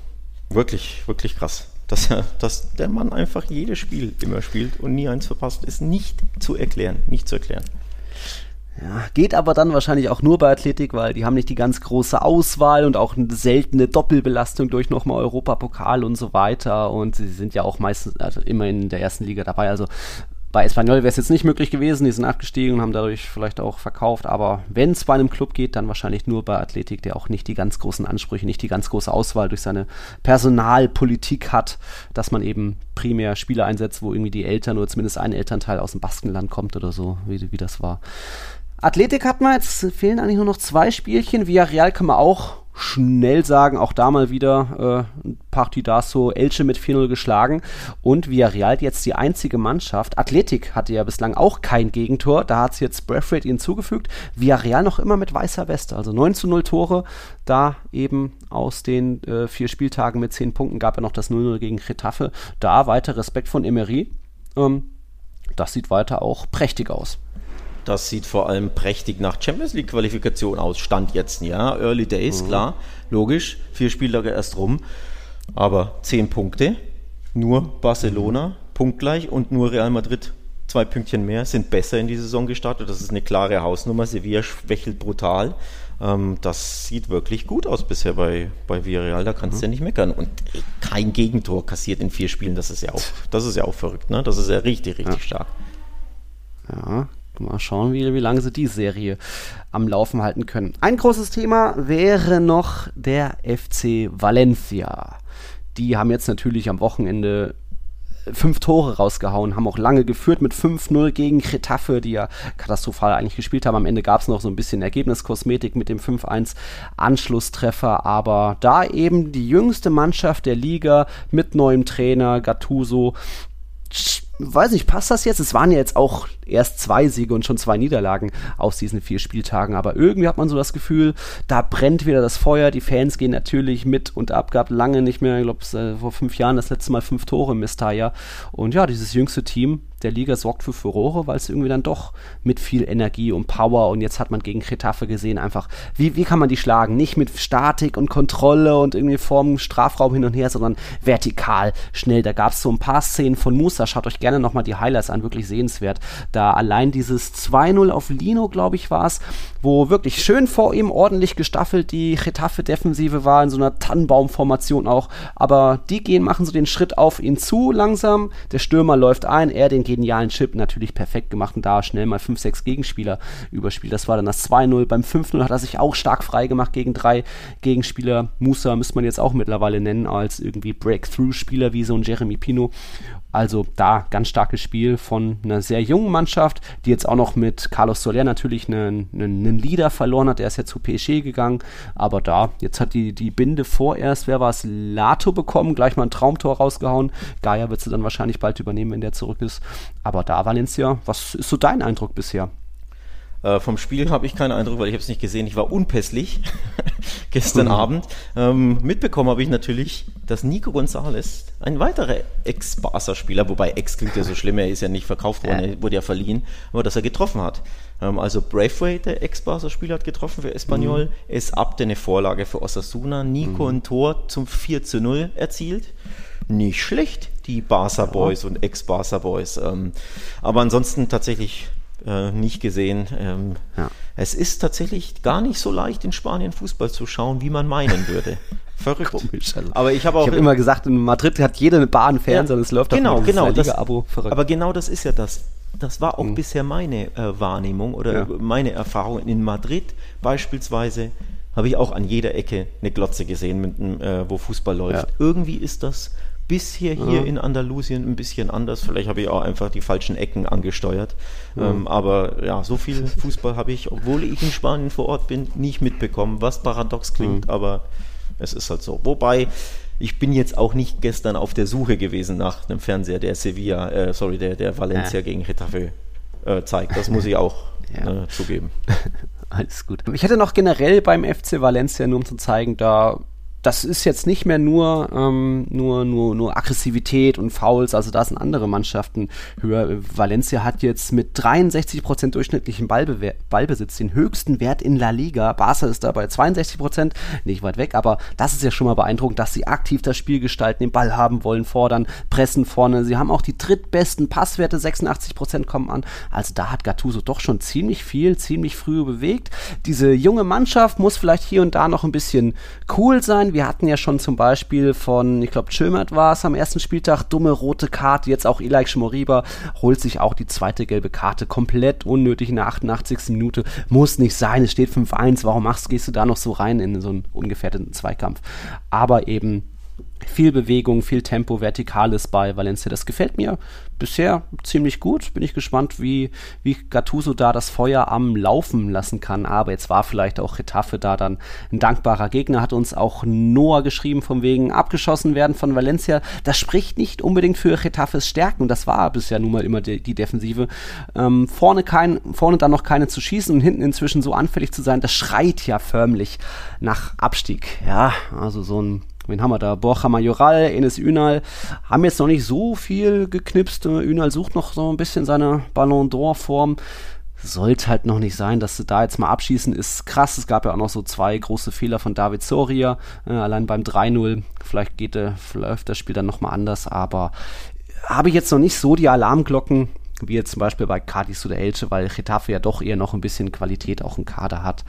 wirklich, wirklich krass. Dass, dass der Mann einfach jedes Spiel immer spielt und nie eins verpasst, ist nicht zu erklären. Nicht zu erklären. Ja, geht aber dann wahrscheinlich auch nur bei Athletik, weil die haben nicht die ganz große Auswahl und auch eine seltene Doppelbelastung durch nochmal Europapokal und so weiter. Und sie sind ja auch meistens also immer in der ersten Liga dabei. Also bei Espanyol wäre es jetzt nicht möglich gewesen, die sind abgestiegen und haben dadurch vielleicht auch verkauft, aber wenn es bei einem Club geht, dann wahrscheinlich nur bei Athletik, der auch nicht die ganz großen Ansprüche, nicht die ganz große Auswahl durch seine Personalpolitik hat, dass man eben primär Spieler einsetzt, wo irgendwie die Eltern oder zumindest ein Elternteil aus dem Baskenland kommt oder so, wie, wie das war. Athletik hat man jetzt, fehlen eigentlich nur noch zwei Spielchen. Villarreal kann man auch schnell sagen, auch da mal wieder äh, Partidaso Elche mit 4-0 geschlagen und Villarreal jetzt die einzige Mannschaft. Athletik hatte ja bislang auch kein Gegentor, da hat es jetzt Braithwaite ihnen zugefügt. Villarreal noch immer mit weißer Weste, also 9 zu 0 Tore, da eben aus den äh, vier Spieltagen mit 10 Punkten gab er noch das 0-0 gegen Getafe. Da weiter Respekt von Emery. Ähm, das sieht weiter auch prächtig aus Das sieht vor allem prächtig nach Champions League Qualifikation aus. Stand jetzt, ja. Early Days, mhm. klar, logisch. Vier Spieltage erst rum. Aber zehn Punkte. Nur Barcelona, mhm. punktgleich und nur Real Madrid zwei Pünktchen mehr, sind besser in die Saison gestartet. Das ist eine klare Hausnummer. Sevilla schwächelt brutal. Ähm, das sieht wirklich gut aus bisher bei, bei Villarreal. Da kannst du mhm. ja nicht meckern. Und kein Gegentor kassiert in vier Spielen. Das ist ja auch, das ist ja auch verrückt. Ne? Das ist ja richtig, richtig ja. stark. Ja, Mal schauen, wie, wie lange sie die Serie am Laufen halten können. Ein großes Thema wäre noch der FC Valencia. Die haben jetzt natürlich am Wochenende fünf Tore rausgehauen, haben auch lange geführt mit 5-0 gegen Getafe, die ja katastrophal eigentlich gespielt haben. Am Ende gab es noch so ein bisschen Ergebniskosmetik mit dem 5-1 Anschlusstreffer, aber da eben die jüngste Mannschaft der Liga mit neuem Trainer Gattuso weiß nicht, passt das jetzt? Es waren ja jetzt auch erst zwei Siege und schon zwei Niederlagen aus diesen vier Spieltagen, aber irgendwie hat man so das Gefühl, da brennt wieder das Feuer, die Fans gehen natürlich mit und ab, gab lange nicht mehr, ich glaube, äh, vor fünf Jahren das letzte Mal fünf Tore im Mestalla und ja, dieses jüngste Team der Liga sorgt für Furore, weil es irgendwie dann doch mit viel Energie und Power und jetzt hat man gegen Getafe gesehen, einfach, wie, wie kann man die schlagen? Nicht mit Statik und Kontrolle und irgendwie vorm Strafraum hin und her, sondern vertikal, schnell. Da gab es so ein paar Szenen von Musa, schaut euch gerne nochmal die Highlights an, wirklich sehenswert. Da allein dieses 2-0 auf Lino, glaube ich, war es, wo wirklich schön vor ihm ordentlich gestaffelt die Getafe-Defensive war, in so einer Tannenbaumformation auch, aber die gehen, machen so den Schritt auf ihn zu langsam, der Stürmer läuft ein, er den genialen Chip natürlich perfekt gemacht und da schnell mal 5, 6 Gegenspieler überspielt. Das war dann das 2-0. Beim 5-0 hat er sich auch stark frei gemacht gegen drei Gegenspieler. Musa müsste man jetzt auch mittlerweile nennen als irgendwie Breakthrough-Spieler wie so ein Jeremy Pino. Also da ganz starkes Spiel von einer sehr jungen Mannschaft, die jetzt auch noch mit Carlos Soler natürlich einen, einen, einen Leader verloren hat. Der ist ja zu PSG gegangen. Aber da, jetzt hat die, die Binde vorerst, wer war es, Lato bekommen, gleich mal ein Traumtor rausgehauen. Gaia wird sie dann wahrscheinlich bald übernehmen, wenn der zurück ist. Aber da, Valencia, was ist so dein Eindruck bisher? Äh, vom Spiel habe ich keinen Eindruck, weil ich habe es nicht gesehen. Ich war unpässlich gestern mhm. Abend. Ähm, mitbekommen habe ich natürlich, dass Nico Gonzalez, ein weiterer Ex-Barca-Spieler, wobei Ex klingt ja so schlimm, er ist ja nicht verkauft worden, er wurde ja verliehen, aber dass er getroffen hat. Ähm, also Braithwaite, der Ex-Barca-Spieler, hat getroffen für Espanyol. Mhm. Es abte eine Vorlage für Osasuna. Nico mhm. ein Tor zum 4 zu 0 erzielt nicht schlecht, die Barca Boys und Ex-Barca Boys. Ähm, aber ansonsten tatsächlich äh, nicht gesehen. Ähm, ja. Es ist tatsächlich gar nicht so leicht, in Spanien Fußball zu schauen, wie man meinen würde. Verrückt. Komisch, also. Aber ich habe auch. Ich habe immer gesagt, in Madrid hat jede eine Bahn Fernseher ja, es läuft genau, genau, das, Abo. Verrückt. Aber genau das ist ja das. Das war auch mhm. bisher meine äh, Wahrnehmung oder ja. meine Erfahrung. In Madrid beispielsweise habe ich auch an jeder Ecke eine Glotze gesehen, mit, äh, wo Fußball läuft. Irgendwie ist das bisher hier ja. in Andalusien ein bisschen anders. Vielleicht habe ich auch einfach die falschen Ecken angesteuert. Ja. Ähm, aber ja, so viel Fußball habe ich, obwohl ich in Spanien vor Ort bin, nicht mitbekommen, was paradox klingt, mhm. aber es ist halt so. Wobei, ich bin jetzt auch nicht gestern auf der Suche gewesen nach einem Fernseher, der Sevilla, äh, sorry, der, der Valencia ja. gegen Getafe äh, zeigt. Das muss ich auch äh, zugeben. Alles gut. Ich hätte noch generell beim FC Valencia, nur um zu zeigen, da das ist jetzt nicht mehr nur, ähm, nur, nur, nur Aggressivität und Fouls, also da sind andere Mannschaften höher. Valencia hat jetzt mit 63% durchschnittlichen Ballbe Ballbesitz den höchsten Wert in La Liga. Barca ist da bei 62%, nicht weit weg, aber das ist ja schon mal beeindruckend, dass sie aktiv das Spiel gestalten, den Ball haben wollen, fordern, pressen vorne. Sie haben auch die drittbesten Passwerte, 86% kommen an. Also da hat Gattuso doch schon ziemlich viel, ziemlich früh bewegt. Diese junge Mannschaft muss vielleicht hier und da noch ein bisschen cool sein wir hatten ja schon zum Beispiel von, ich glaube, Chilmert war es am ersten Spieltag, dumme rote Karte. Jetzt auch Ilaik Schmoriba holt sich auch die zweite gelbe Karte. Komplett unnötig in der 88. Minute. Muss nicht sein. Es steht 5-1. Warum machst, gehst du da noch so rein in so einen ungefährdeten Zweikampf? Aber eben viel Bewegung, viel Tempo, Vertikales bei Valencia. Das gefällt mir bisher ziemlich gut. Bin ich gespannt, wie, wie Gattuso da das Feuer am Laufen lassen kann. Aber jetzt war vielleicht auch Retafe da dann ein dankbarer Gegner. Hat uns auch Noah geschrieben, von wegen abgeschossen werden von Valencia. Das spricht nicht unbedingt für Retafes Stärken. Das war bisher nun mal immer die, die Defensive. Ähm, vorne, kein, vorne dann noch keine zu schießen und hinten inzwischen so anfällig zu sein, das schreit ja förmlich nach Abstieg. Ja, also so ein Wen haben wir da? Borja Majoral, Enes Ünal. Haben jetzt noch nicht so viel geknipst. Ünal sucht noch so ein bisschen seine Ballon d'Or-Form. sollte halt noch nicht sein, dass sie da jetzt mal abschießen, ist krass. Es gab ja auch noch so zwei große Fehler von David Soria, äh, allein beim 3-0. Vielleicht geht, äh, läuft das Spiel dann nochmal anders, aber habe ich jetzt noch nicht so die Alarmglocken, wie jetzt zum Beispiel bei Cadiz oder Elche, weil Getafe ja doch eher noch ein bisschen Qualität auch im Kader hat.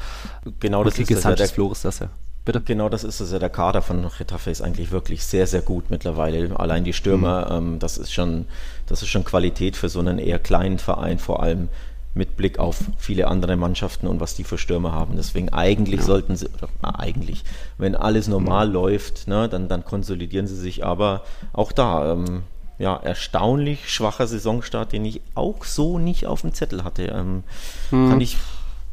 Genau das ist das ja, der, Flores das ja. Bitte? Genau das ist es ja. Der Kader von Getafe ist eigentlich wirklich sehr, sehr gut mittlerweile. Allein die Stürmer, mhm. ähm, das ist schon, das ist schon Qualität für so einen eher kleinen Verein, vor allem mit Blick auf viele andere Mannschaften und was die für Stürmer haben. Deswegen eigentlich ja. sollten sie, oder, na, eigentlich, wenn alles normal mhm. läuft, ne, dann, dann konsolidieren sie sich. Aber auch da, ähm, ja, erstaunlich schwacher Saisonstart, den ich auch so nicht auf dem Zettel hatte. Ähm, mhm. Kann ich,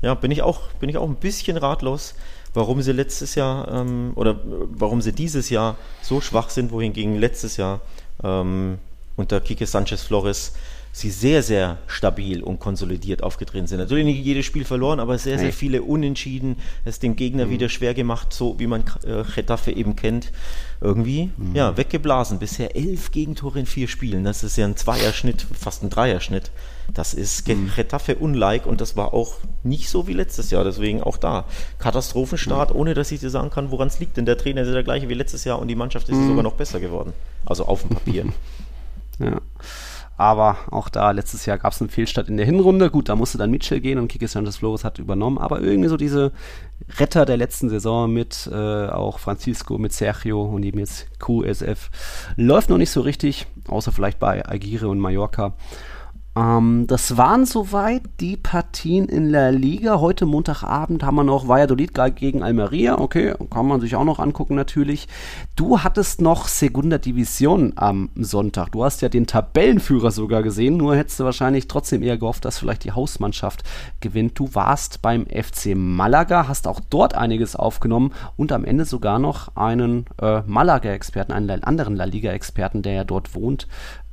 ja, bin ich auch, bin ich auch ein bisschen ratlos, warum sie letztes Jahr ähm, oder warum sie dieses Jahr so schwach sind, wohingegen letztes Jahr ähm, unter Kike Sanchez Flores sie sehr, sehr stabil und konsolidiert aufgetreten sind. Natürlich nicht jedes Spiel verloren, aber sehr, sehr viele Unentschieden, es dem Gegner mhm. wieder schwer gemacht, so wie man äh, Getafe eben kennt. Irgendwie, mhm. ja, weggeblasen. Bisher elf Gegentore in vier Spielen. Das ist ja ein Zweierschnitt, fast ein Dreierschnitt. Das ist mhm. Getafe unlike und das war auch nicht so wie letztes Jahr. Deswegen auch da Katastrophenstart, mhm. ohne dass ich dir sagen kann, woran es liegt. Denn der Trainer ist der gleiche wie letztes Jahr und die Mannschaft ist mhm. sogar noch besser geworden. Also auf dem Papier. ja. Aber auch da, letztes Jahr gab es einen Fehlstart in der Hinrunde. Gut, da musste dann Mitchell gehen und Kike Sanchez Flores hat übernommen. Aber irgendwie so diese Retter der letzten Saison mit äh, auch Francisco, mit Sergio und eben jetzt QSF läuft noch nicht so richtig. Außer vielleicht bei Aguirre und Mallorca. Ähm, das waren soweit die Partien in der Liga. Heute Montagabend haben wir noch Valladolid gegen Almeria. Okay, kann man sich auch noch angucken natürlich. Du hattest noch Segunda Division am Sonntag. Du hast ja den Tabellenführer sogar gesehen, nur hättest du wahrscheinlich trotzdem eher gehofft, dass vielleicht die Hausmannschaft gewinnt. Du warst beim FC Malaga, hast auch dort einiges aufgenommen und am Ende sogar noch einen äh, Malaga-Experten, einen anderen La Liga-Experten, der ja dort wohnt,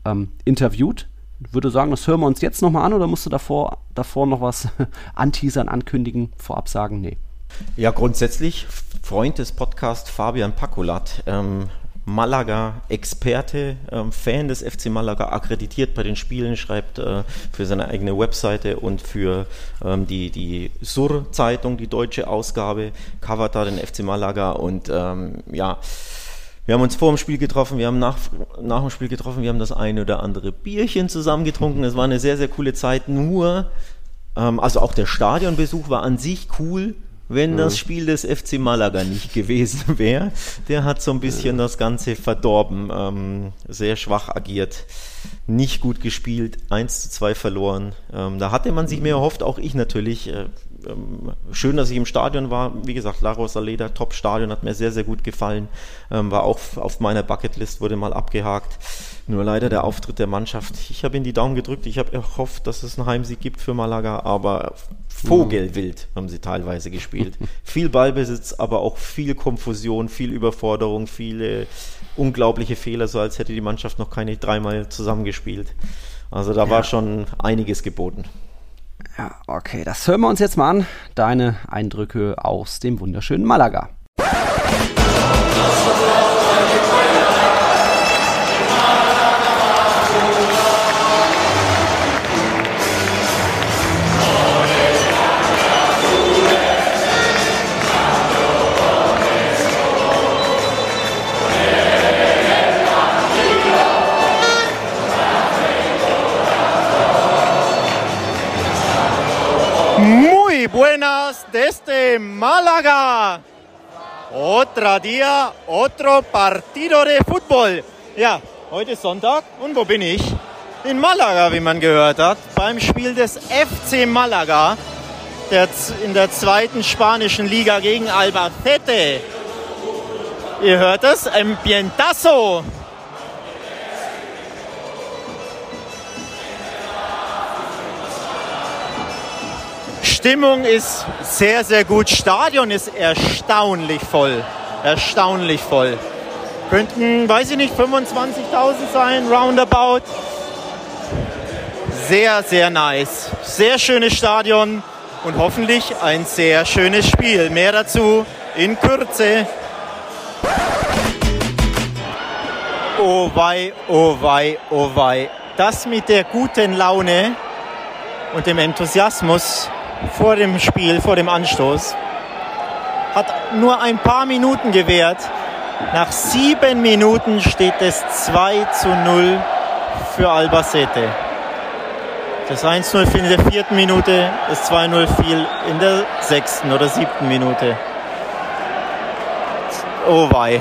ähm, interviewt würde sagen, das hören wir uns jetzt nochmal an oder musst du davor, davor noch was anteasern, ankündigen, vorab sagen? Nee. Ja, grundsätzlich Freund des Podcasts Fabian Pakulat, ähm, Malaga-Experte, ähm, Fan des FC Malaga, akkreditiert bei den Spielen, schreibt äh, für seine eigene Webseite und für ähm, die, die Sur-Zeitung, die deutsche Ausgabe, covert da den FC Malaga und ähm, ja, wir haben uns vor dem Spiel getroffen, wir haben nach, nach dem Spiel getroffen, wir haben das eine oder andere Bierchen zusammen getrunken. Es war eine sehr, sehr coole Zeit. Nur, ähm, also auch der Stadionbesuch war an sich cool, wenn mhm. das Spiel des FC Malaga nicht gewesen wäre. Der hat so ein bisschen das Ganze verdorben, ähm, sehr schwach agiert, nicht gut gespielt, 1 zu 2 verloren. Ähm, da hatte man sich mehr erhofft, auch ich natürlich. Äh, ähm, schön, dass ich im Stadion war. Wie gesagt, Laro Saleda, Top-Stadion, hat mir sehr, sehr gut gefallen. Ähm, war auch auf meiner Bucketlist, wurde mal abgehakt. Nur leider der Auftritt der Mannschaft. Ich habe ihnen die Daumen gedrückt. Ich habe erhofft, dass es einen Heimsieg gibt für Malaga, aber Vogelwild haben sie teilweise gespielt. viel Ballbesitz, aber auch viel Konfusion, viel Überforderung, viele unglaubliche Fehler, so als hätte die Mannschaft noch keine dreimal zusammengespielt. Also da war schon einiges geboten. Ja, okay, das hören wir uns jetzt mal an. Deine Eindrücke aus dem wunderschönen Malaga. Desde Málaga. Otra día, otro partido de fútbol. Ja, heute ist Sonntag und wo bin ich? In Malaga, wie man gehört hat, beim Spiel des FC Malaga der, in der zweiten spanischen Liga gegen Albacete. Ihr hört es, Ambientazo. Stimmung ist sehr, sehr gut. Stadion ist erstaunlich voll. Erstaunlich voll. Könnten, weiß ich nicht, 25.000 sein, roundabout. Sehr, sehr nice. Sehr schönes Stadion und hoffentlich ein sehr schönes Spiel. Mehr dazu in Kürze. Oh wei, oh wei, oh wei. Das mit der guten Laune und dem Enthusiasmus vor dem Spiel, vor dem Anstoß. Hat nur ein paar Minuten gewährt. Nach sieben Minuten steht es 2 zu 0 für Albacete. Das 1-0 fiel in der vierten Minute, das 2-0 fiel in der sechsten oder siebten Minute. Oh wei,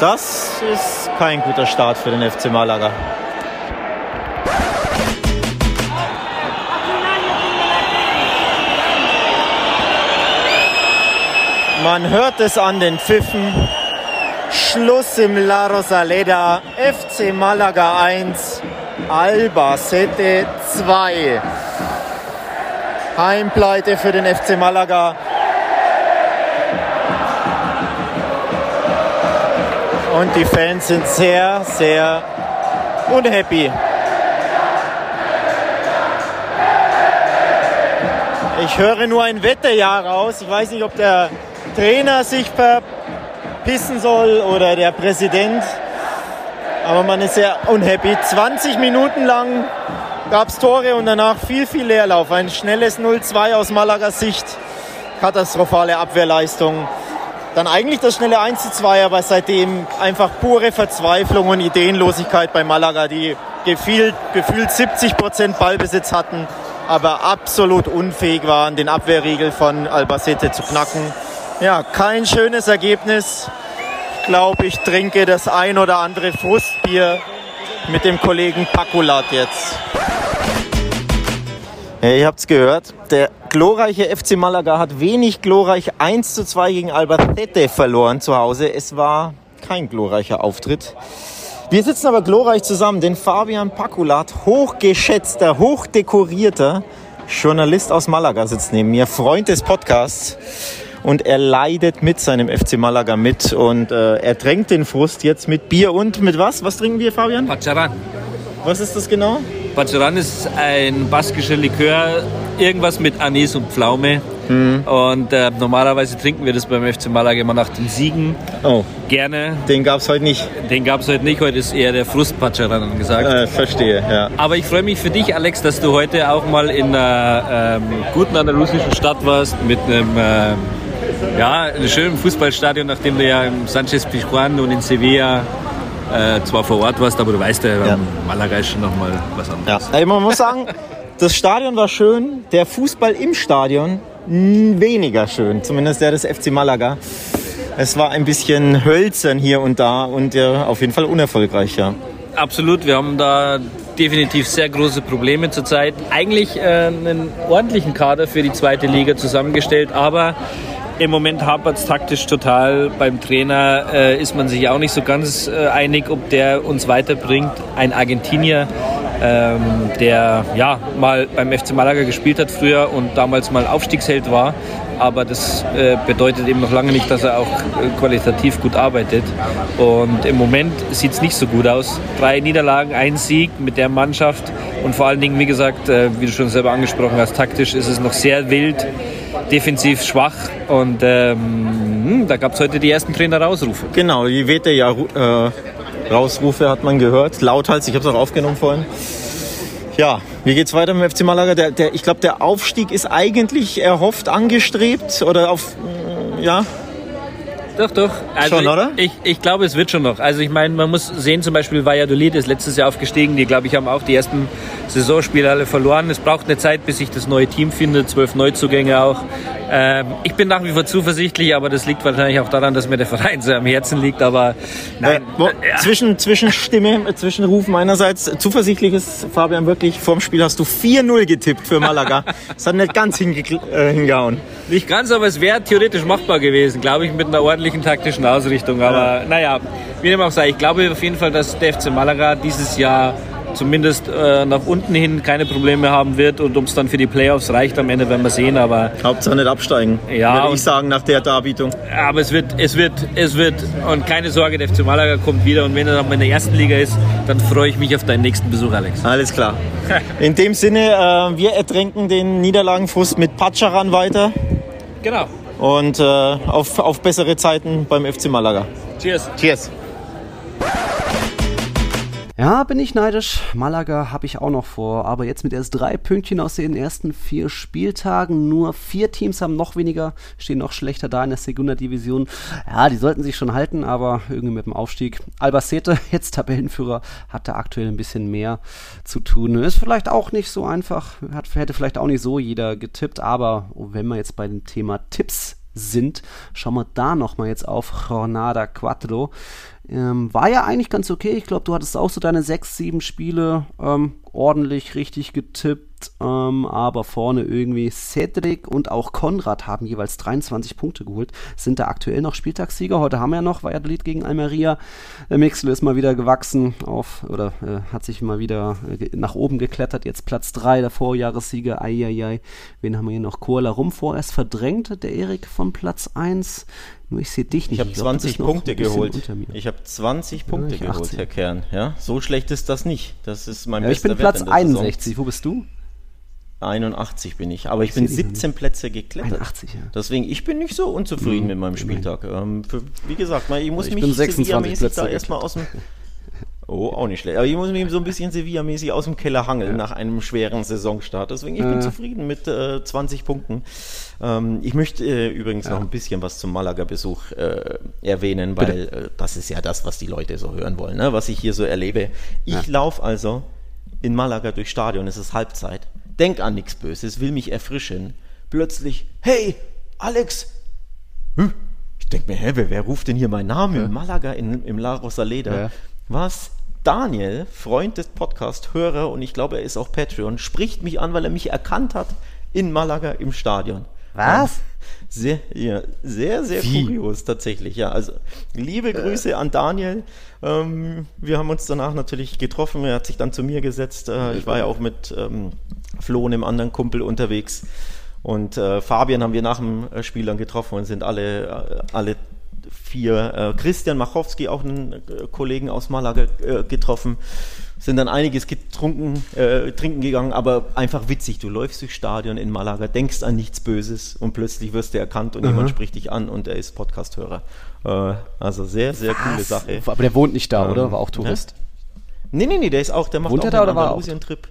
das ist kein guter Start für den FC Malaga. Man hört es an den Pfiffen. Schluss im La Rosaleda. FC Malaga 1, Albacete 2. Heimpleite für den FC Malaga. Und die Fans sind sehr, sehr unhappy. Ich höre nur ein Wetterjahr raus. Ich weiß nicht, ob der Trainer sich verpissen soll oder der Präsident. Aber man ist sehr unhappy. 20 Minuten lang gab es Tore und danach viel, viel Leerlauf. Ein schnelles 0-2 aus Malagas Sicht. Katastrophale Abwehrleistung. Dann eigentlich das schnelle 1-2, aber seitdem einfach pure Verzweiflung und Ideenlosigkeit bei Malaga, die gefühlt, gefühlt 70 Prozent Ballbesitz hatten, aber absolut unfähig waren, den Abwehrriegel von Albacete zu knacken. Ja, kein schönes Ergebnis. Ich glaube, ich trinke das ein oder andere Frustbier mit dem Kollegen Pakulat jetzt. Ja, ihr habt es gehört, der glorreiche FC Malaga hat wenig glorreich 1 zu 2 gegen Albacete verloren zu Hause. Es war kein glorreicher Auftritt. Wir sitzen aber glorreich zusammen, denn Fabian Pakulat, hochgeschätzter, hochdekorierter Journalist aus Malaga, sitzt neben mir, Freund des Podcasts und er leidet mit seinem FC Malaga mit und äh, er drängt den Frust jetzt mit Bier und mit was? Was trinken wir, Fabian? Pacharan. Was ist das genau? Pacharan ist ein baskischer Likör, irgendwas mit Anis und Pflaume. Mhm. Und äh, normalerweise trinken wir das beim FC Malaga immer nach den Siegen. Oh, Gerne. den gab es heute nicht. Den gab es heute nicht, heute ist eher der Frustpacharan angesagt. Äh, verstehe, ja. Aber ich freue mich für dich, Alex, dass du heute auch mal in einer ähm, guten andalusischen Stadt warst, mit einem, ähm, ja, einem schönen Fußballstadion, nachdem du ja im Sanchez Pizjuan und in Sevilla äh, zwar vor Ort warst, aber du weißt ja, Ja. Malaga ist schon nochmal was Ja. anderes. Also man muss sagen, das Stadion war schön, der Fußball im Stadion weniger schön, zumindest der des FC Malaga. Es war ein bisschen hölzern hier und da und ja, auf jeden Fall unerfolgreich, ja. Absolut, wir haben da definitiv sehr große Probleme zurzeit. Eigentlich äh, einen ordentlichen Kader für die zweite Liga zusammengestellt, aber im Moment hapert es taktisch total. Beim Trainer äh, ist man sich auch nicht so ganz äh, einig, ob der uns weiterbringt. Ein Argentinier, ähm, der ja mal beim FC Malaga gespielt hat früher und damals mal Aufstiegsheld war. Aber das äh, bedeutet eben noch lange nicht, dass er auch äh, qualitativ gut arbeitet. Und im Moment sieht es nicht so gut aus. Drei Niederlagen, ein Sieg mit der Mannschaft und vor allen Dingen, wie gesagt, äh, wie du schon selber angesprochen hast, taktisch ist es noch sehr wild, defensiv schwach und ähm, da gab es heute die ersten Trainer-Rausrufe. Genau, die Wete ja Rausrufe hat man gehört, lauthals, ich habe es auch aufgenommen vorhin. Ja, wie geht's weiter mit dem FC Malaga? Der, der, ich glaube, der Aufstieg ist eigentlich erhofft, angestrebt oder auf, ja, Doch, doch. Also Schon, oder? Ich, ich glaube, es wird schon noch. Also ich meine, man muss sehen, zum Beispiel Valladolid ist letztes Jahr aufgestiegen. Die, glaube ich, haben auch die ersten Saisonspiele alle verloren. Es braucht eine Zeit, bis sich das neue Team findet. Zwölf Neuzugänge auch. Ähm, ich bin nach wie vor zuversichtlich, aber das liegt wahrscheinlich auch daran, dass mir der Verein sehr am Herzen liegt. Aber nein, Äh, wo, ja. zwischen, Zwischenstimme, Zwischenruf meinerseits. Zuversichtlich ist Fabian wirklich, vorm Spiel hast du 4-0 getippt für Malaga. Das hat nicht ganz hinge äh, hingehauen. Nicht ganz, aber es wäre theoretisch machbar gewesen, glaube ich, mit einer ordentlichen taktischen Ausrichtung. Aber naja, wie dem auch sei, ich glaube auf jeden Fall, dass der FC Malaga dieses Jahr zumindest äh, nach unten hin keine Probleme haben wird und ob es dann für die Playoffs reicht am Ende, werden wir sehen. Aber, Hauptsache nicht absteigen, Ja, würde ich sagen, nach der Darbietung. aber es wird, es wird, es wird und keine Sorge, der FC Malaga kommt wieder und wenn er dann mal in der ersten Liga ist, dann freue ich mich auf deinen nächsten Besuch, Alex. Alles klar. In dem Sinne, äh, wir ertränken den Niederlagenfrust mit Pacharan weiter Genau. Und äh, auf, auf bessere Zeiten beim FC Malaga. Cheers. Cheers. Ja, bin ich neidisch. Malaga habe ich auch noch vor. Aber jetzt mit erst drei Pünktchen aus den ersten vier Spieltagen. Nur vier Teams haben noch weniger, stehen noch schlechter da in der Segunda Division. Ja, die sollten sich schon halten, aber irgendwie mit dem Aufstieg. Albacete, jetzt Tabellenführer, hat da aktuell ein bisschen mehr zu tun. Ist vielleicht auch nicht so einfach. Hat, hätte vielleicht auch nicht so jeder getippt. Aber wenn wir jetzt bei dem Thema Tipps sind, schauen wir da nochmal jetzt auf Jornada Quattro. Ähm, war ja eigentlich ganz okay. Ich glaube, du hattest auch so deine sechs, sieben Spiele ähm, ordentlich richtig getippt. Ähm, aber vorne irgendwie Cedric und auch Konrad haben jeweils 23 Punkte geholt. Sind da aktuell noch Spieltagssieger. Heute haben wir ja noch Valladolid gegen Almeria. Der Mixel ist mal wieder gewachsen auf, oder äh, hat sich mal wieder äh, nach oben geklettert. Jetzt Platz 3 der Vorjahressieger. Eieiei. Wen haben wir hier noch? Koala Rum vorerst verdrängt. Der Erik von Platz 1. Nur ich sehe dich nicht. Ich habe 20 Punkte geholt. Ich habe 20 Punkte ja, geholt, Herr Kern. Ja, so schlecht ist das nicht. Das ist mein ja, bester Ich bin Platz 61. Saison. Wo bist du? 81 bin ich, aber ich, ich bin 17 Plätze geklettert. 81, ja. Deswegen, ich bin nicht so unzufrieden mhm. mit meinem Spieltag. Ähm, für, wie gesagt, ich muss ich mich Sevilla-mäßig da erstmal aus dem Oh, auch nicht schlecht. Aber ich muss mich so ein bisschen Sevilla-mäßig aus dem Keller hangeln ja. nach einem schweren Saisonstart. Deswegen, ich bin zufrieden mit äh, 20 Punkten. Ähm, ich möchte äh, übrigens ja. noch ein bisschen was zum Malaga-Besuch äh, erwähnen, weil äh, das ist ja das, was die Leute so hören wollen, ne? was ich hier so erlebe. Ich ja. laufe also in Malaga durchs Stadion, es ist Halbzeit, denk an nichts Böses, will mich erfrischen. Plötzlich, hey, Alex! Hm? Ich denke mir, hä, wer, wer, ruft denn hier meinen Namen in Malaga in, im La Rosaleda? Was? Daniel, Freund des Podcasts, Hörer und ich glaube, er ist auch Patreon, spricht mich an, weil er mich erkannt hat in Malaga im Stadion. Was? Sehr, ja, sehr, sehr Wie? kurios tatsächlich. Ja, also liebe Grüße äh. an Daniel. Ähm, wir haben uns danach natürlich getroffen. Er hat sich dann zu mir gesetzt. Äh, ich war ja auch mit ähm, Flo, einem anderen Kumpel, unterwegs. Und äh, Fabian haben wir nach dem äh, Spiel dann getroffen und sind alle, äh, alle vier. Äh, Christian Machowski, auch einen Kollegen aus Malaga, getroffen sind dann einiges getrunken, äh, trinken gegangen, aber einfach witzig. Du läufst durchs Stadion in Malaga, denkst an nichts Böses und plötzlich wirst du erkannt und mhm. jemand spricht dich an und er ist Podcasthörer. Äh, also sehr, sehr Was? coole Sache. Aber der wohnt nicht da, ähm, oder? War auch Tourist? Ja? Nee, nee, nee, der ist auch, der macht Wohnt auch einen Andalusien-Trip.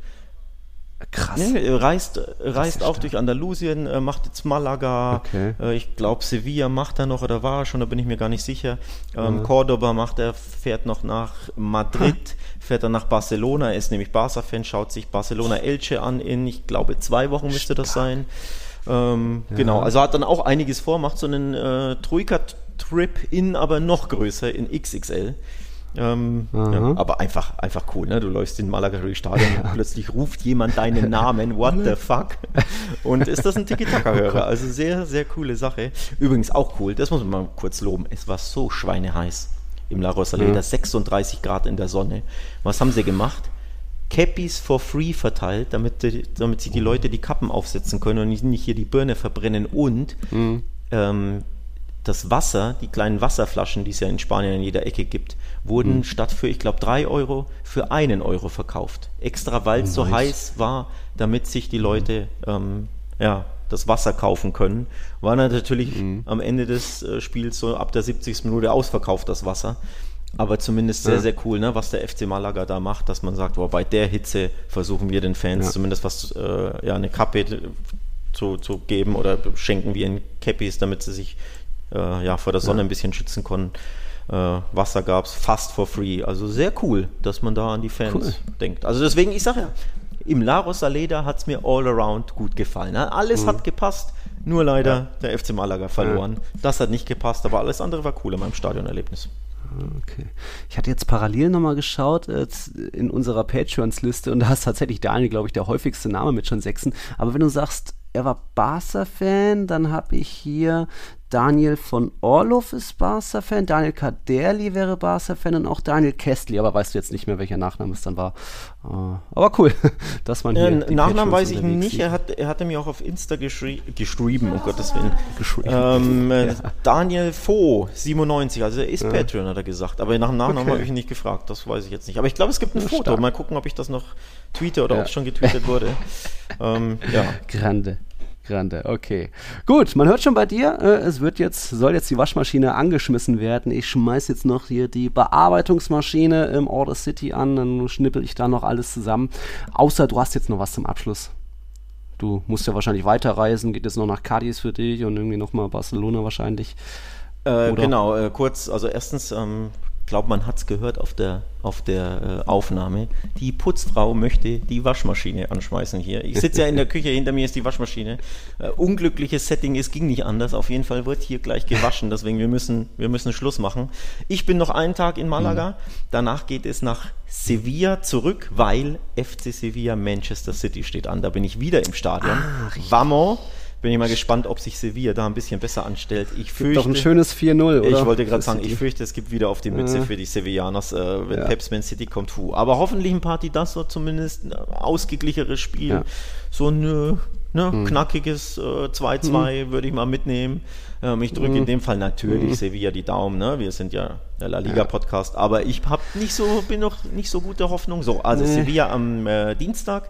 Krass. Nee, reist reist auch durch Andalusien, äh, macht jetzt Malaga, okay. äh, ich glaube Sevilla macht er noch oder war er schon, da bin ich mir gar nicht sicher. Ähm, mhm. Cordoba macht er, fährt noch nach Madrid, fährt dann nach Barcelona, er ist nämlich Barca-Fan, schaut sich Barcelona Elche an in, ich glaube, zwei Wochen müsste das sein. Ähm, ja. Genau, also hat dann auch einiges vor, macht so einen äh, Troika-Trip in, aber noch größer, in XXL. Ähm, ja, aber einfach, einfach cool, ne? Du läufst in Malaga Stadion ja. und plötzlich ruft jemand deinen Namen, what the fuck? Und ist das ein Tiki-Taka-Hörer? Also sehr, sehr coole Sache. Übrigens auch cool, das muss man mal kurz loben. Es war so schweineheiß im La Rosaleda, mhm. 36 Grad in der Sonne. Was haben sie gemacht? Cappies for free verteilt, damit, die, damit sich die Leute die Kappen aufsetzen können und nicht hier die Birne verbrennen. Und mhm. ähm, das Wasser, die kleinen Wasserflaschen, die es ja in Spanien in jeder Ecke gibt, wurden mhm. statt für, ich glaube, drei Euro für einen Euro verkauft. Extra, weil es oh, nice. so heiß war, damit sich die Leute ähm, ja, das Wasser kaufen können. War natürlich mhm. am Ende des äh, Spiels so ab der 70. Minute ausverkauft, das Wasser. Aber zumindest sehr, ja. sehr cool, ne, was der FC Malaga da macht, dass man sagt, boah, bei der Hitze versuchen wir den Fans ja. zumindest was, äh, ja, eine Kappe zu, zu geben oder schenken wir ihnen Cappies, damit sie sich äh, ja, vor der Sonne ja. ein bisschen schützen konnten. Äh, Wasser gab es fast for free. Also sehr cool, dass man da an die Fans cool. denkt. Also deswegen, ich sage ja, im La Rosaleda hat es mir all around gut gefallen. Alles mhm. hat gepasst, nur leider ja. der FC Malaga verloren. Ja. Das hat nicht gepasst, aber alles andere war cool in meinem Stadionerlebnis. Okay. Ich hatte jetzt parallel nochmal geschaut äh, in unserer Patreons-Liste und da ist tatsächlich Daniel, glaube ich, der häufigste Name mit schon Sechsen. Aber wenn du sagst, er war Barca-Fan, dann habe ich hier Daniel von Orloff ist Barca-Fan, Daniel Kaderli wäre Barca-Fan und auch Daniel Kestli, aber weißt du jetzt nicht mehr, welcher Nachname es dann war. Uh, aber cool, dass man hier. Äh, Nachnamen weiß ich nicht, er, hat, er hatte mir auch auf Insta geschri geschrieben, um Gottes Willen. Ähm, äh, ja. Daniel Fo, 97, also er ist ja. Patreon, hat er gesagt, aber nach dem Nachnamen okay. habe ich ihn nicht gefragt, das weiß ich jetzt nicht. Aber ich glaube, es gibt ein Foto, stark. mal gucken, ob ich das noch tweete oder ja. ob es schon getweetet wurde. ähm, ja. Grande. Grande, okay. Gut, man hört schon bei dir, äh, es wird jetzt, soll jetzt die Waschmaschine angeschmissen werden. Ich schmeiß jetzt noch hier die Bearbeitungsmaschine im Order City an, dann schnippel ich da noch alles zusammen. Außer du hast jetzt noch was zum Abschluss. Du musst ja wahrscheinlich weiterreisen, geht jetzt noch nach Cadiz für dich und irgendwie nochmal Barcelona wahrscheinlich. Äh, genau, äh, kurz, also erstens, ähm, glaube, man hat es gehört auf der, auf der äh, Aufnahme. Die Putzfrau möchte die Waschmaschine anschmeißen hier. Ich sitze ja in der Küche, hinter mir ist die Waschmaschine. Äh, unglückliches Setting, es ging nicht anders. Auf jeden Fall wird hier gleich gewaschen, deswegen wir müssen, wir müssen Schluss machen. Ich bin noch einen Tag in Malaga, mhm. danach geht es nach Sevilla zurück, weil FC Sevilla Manchester City steht an. Da bin ich wieder im Stadion. Ah, Vamos! Bin ich mal gespannt, ob sich Sevilla da ein bisschen besser anstellt. Ich fürchte, doch ein schönes 4-0, oder? Ich wollte gerade sagen, ich fürchte, es gibt wieder auf die Mütze ja. für die Sevillanos, äh, wenn ja. Peps Man City kommt. Fu. Aber hoffentlich ein Party das so zumindest ein ausgeglicheres Spiel. Ja. So ein äh, ne, mhm. knackiges äh, 2-2 mhm. würde ich mal mitnehmen. Ähm, ich drücke mhm. in dem Fall natürlich mhm. Sevilla die Daumen. Ne? Wir sind ja der La Liga Podcast, aber ich habe nicht so, bin noch nicht so guter Hoffnung. So, also nee. Sevilla am äh, Dienstag.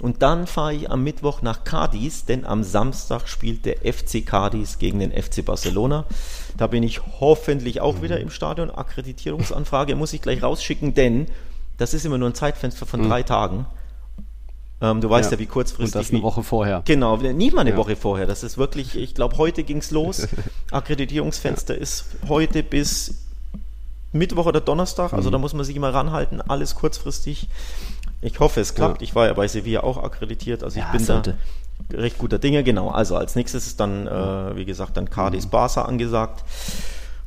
Und dann fahre ich am Mittwoch nach Cadiz, denn am Samstag spielt der FC Cadiz gegen den FC Barcelona. Da bin ich hoffentlich auch wieder im Stadion. Akkreditierungsanfrage muss ich gleich rausschicken, denn das ist immer nur ein Zeitfenster von mhm. drei Tagen. Ähm, du weißt ja, ja, wie kurzfristig. Und das eine Woche vorher. Genau, nicht mal eine ja. Woche vorher. Das ist wirklich, ich glaube, heute ging es los. Akkreditierungsfenster ja. ist heute bis Mittwoch oder Donnerstag. Also mhm. da muss man sich immer ranhalten. Alles kurzfristig. Ich hoffe, es klappt. Ja. Ich war ja bei Sevilla auch akkreditiert, also ich ja, bin sollte. da recht guter Dinge. Genau, also als nächstes ist dann, äh, wie gesagt, dann Cadiz mhm. Barca angesagt.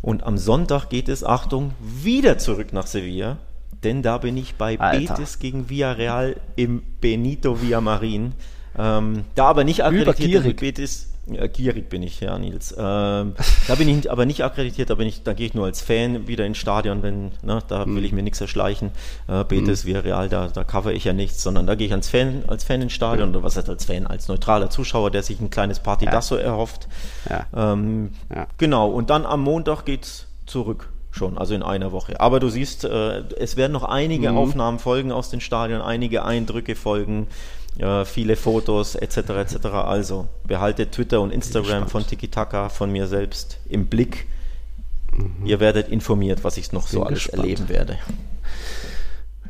Und am Sonntag geht es, Achtung, wieder zurück nach Sevilla, denn da bin ich bei Alter. Betis gegen Villarreal im Benito Villamarin. Ähm, da aber nicht akkreditiert mit Betis. Ja, gierig bin ich, ja, Nils. Ähm, da bin ich aber nicht akkreditiert, da, bin ich, da gehe ich nur als Fan wieder ins Stadion, wenn, ne, da will ich mir nichts erschleichen. Äh, Betis, mhm. Real, da, da cover ich ja nichts, sondern da gehe ich als Fan, als Fan ins Stadion, oder was heißt als Fan, als neutraler Zuschauer, der sich ein kleines Party ja. so erhofft. Ja. Ähm, ja. Genau, und dann am Montag geht's zurück schon, also in einer Woche. Aber du siehst, äh, es werden noch einige mhm. Aufnahmen folgen aus den Stadien, einige Eindrücke folgen äh, viele Fotos etc. etc. Also behaltet Twitter und Instagram von Tiki Taka, von mir selbst im Blick. Mhm. Ihr werdet informiert, was ich noch Bin so alles gespannt. erleben werde.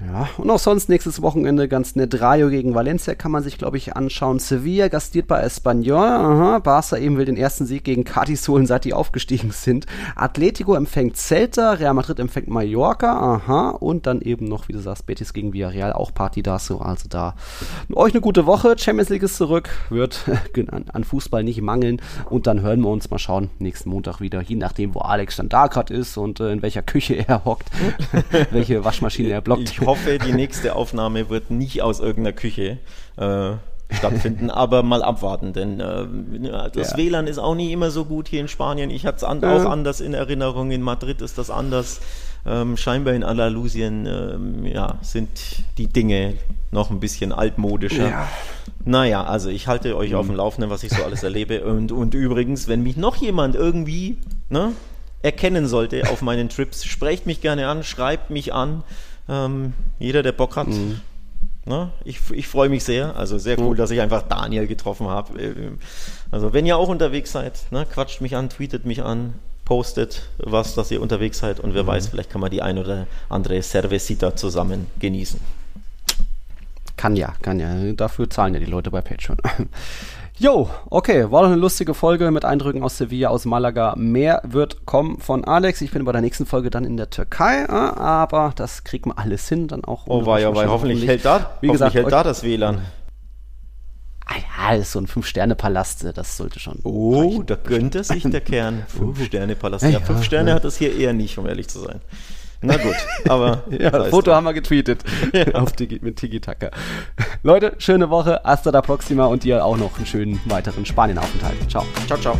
Ja, und auch sonst nächstes Wochenende ganz nett. Rayo gegen Valencia kann man sich, glaube ich, anschauen. Sevilla gastiert bei Espanyol. Aha. Barca eben will den ersten Sieg gegen Cadiz holen, seit die aufgestiegen sind. Atletico empfängt Celta, Real Madrid empfängt Mallorca. Aha. Und dann eben noch, wie du sagst, Betis gegen Villarreal, auch Party da so. Also da euch eine gute Woche. Champions League ist zurück. Wird an, Fußball nicht mangeln. Und dann hören wir uns mal schauen, nächsten Montag wieder, je nachdem, wo Alex dann da gerade ist und äh, in welcher Küche er hockt, welche Waschmaschine er blockt. Ich hoffe, die nächste Aufnahme wird nicht aus irgendeiner Küche äh, stattfinden, aber mal abwarten, denn äh, das ja. WLAN ist auch nicht immer so gut hier in Spanien. Ich hatte es an, auch anders in Erinnerung. In Madrid ist das anders. Ähm, scheinbar in Andalusien ähm, ja, sind die Dinge noch ein bisschen altmodischer. Ja. Naja, also ich halte euch mhm. auf dem Laufenden, was ich so alles erlebe. Und, und übrigens, wenn mich noch jemand irgendwie ne, erkennen sollte auf meinen Trips, sprecht mich gerne an, schreibt mich an. Ähm, jeder, der Bock hat. Mhm. Ne? Ich, ich freue mich sehr. Also sehr cool, mhm. dass ich einfach Daniel getroffen habe. Also wenn ihr auch unterwegs seid, ne, quatscht mich an, tweetet mich an, postet was, dass ihr unterwegs seid und wer mhm. weiß, vielleicht kann man die ein oder andere Cervecita zusammen genießen. Kann ja, kann ja. Dafür zahlen ja die Leute bei Patreon. Jo, okay, war doch eine lustige Folge mit Eindrücken aus Sevilla, aus Malaga. Mehr wird kommen von Alex. Ich bin bei der nächsten Folge dann in der Türkei, äh, aber das kriegt man alles hin, dann auch. Oh, war ja, weil hoffentlich hält da, wie gesagt, hält da das WLAN. Ah ja, ist so ein Fünf-Sterne-Palast, das sollte schon. Oh, reichen. da könnte sich der Kern. Fünf-Sterne-Palast. Ja, fünf Sterne ja. hat das hier eher nicht, um ehrlich zu sein. Na gut, aber. ja, das Foto haben wir getweetet ja. auf Tiki, mit Tiki Taka. Leute, schöne Woche, hasta la próxima und dir auch noch einen schönen weiteren Spanien-Aufenthalt. Ciao. Ciao, ciao.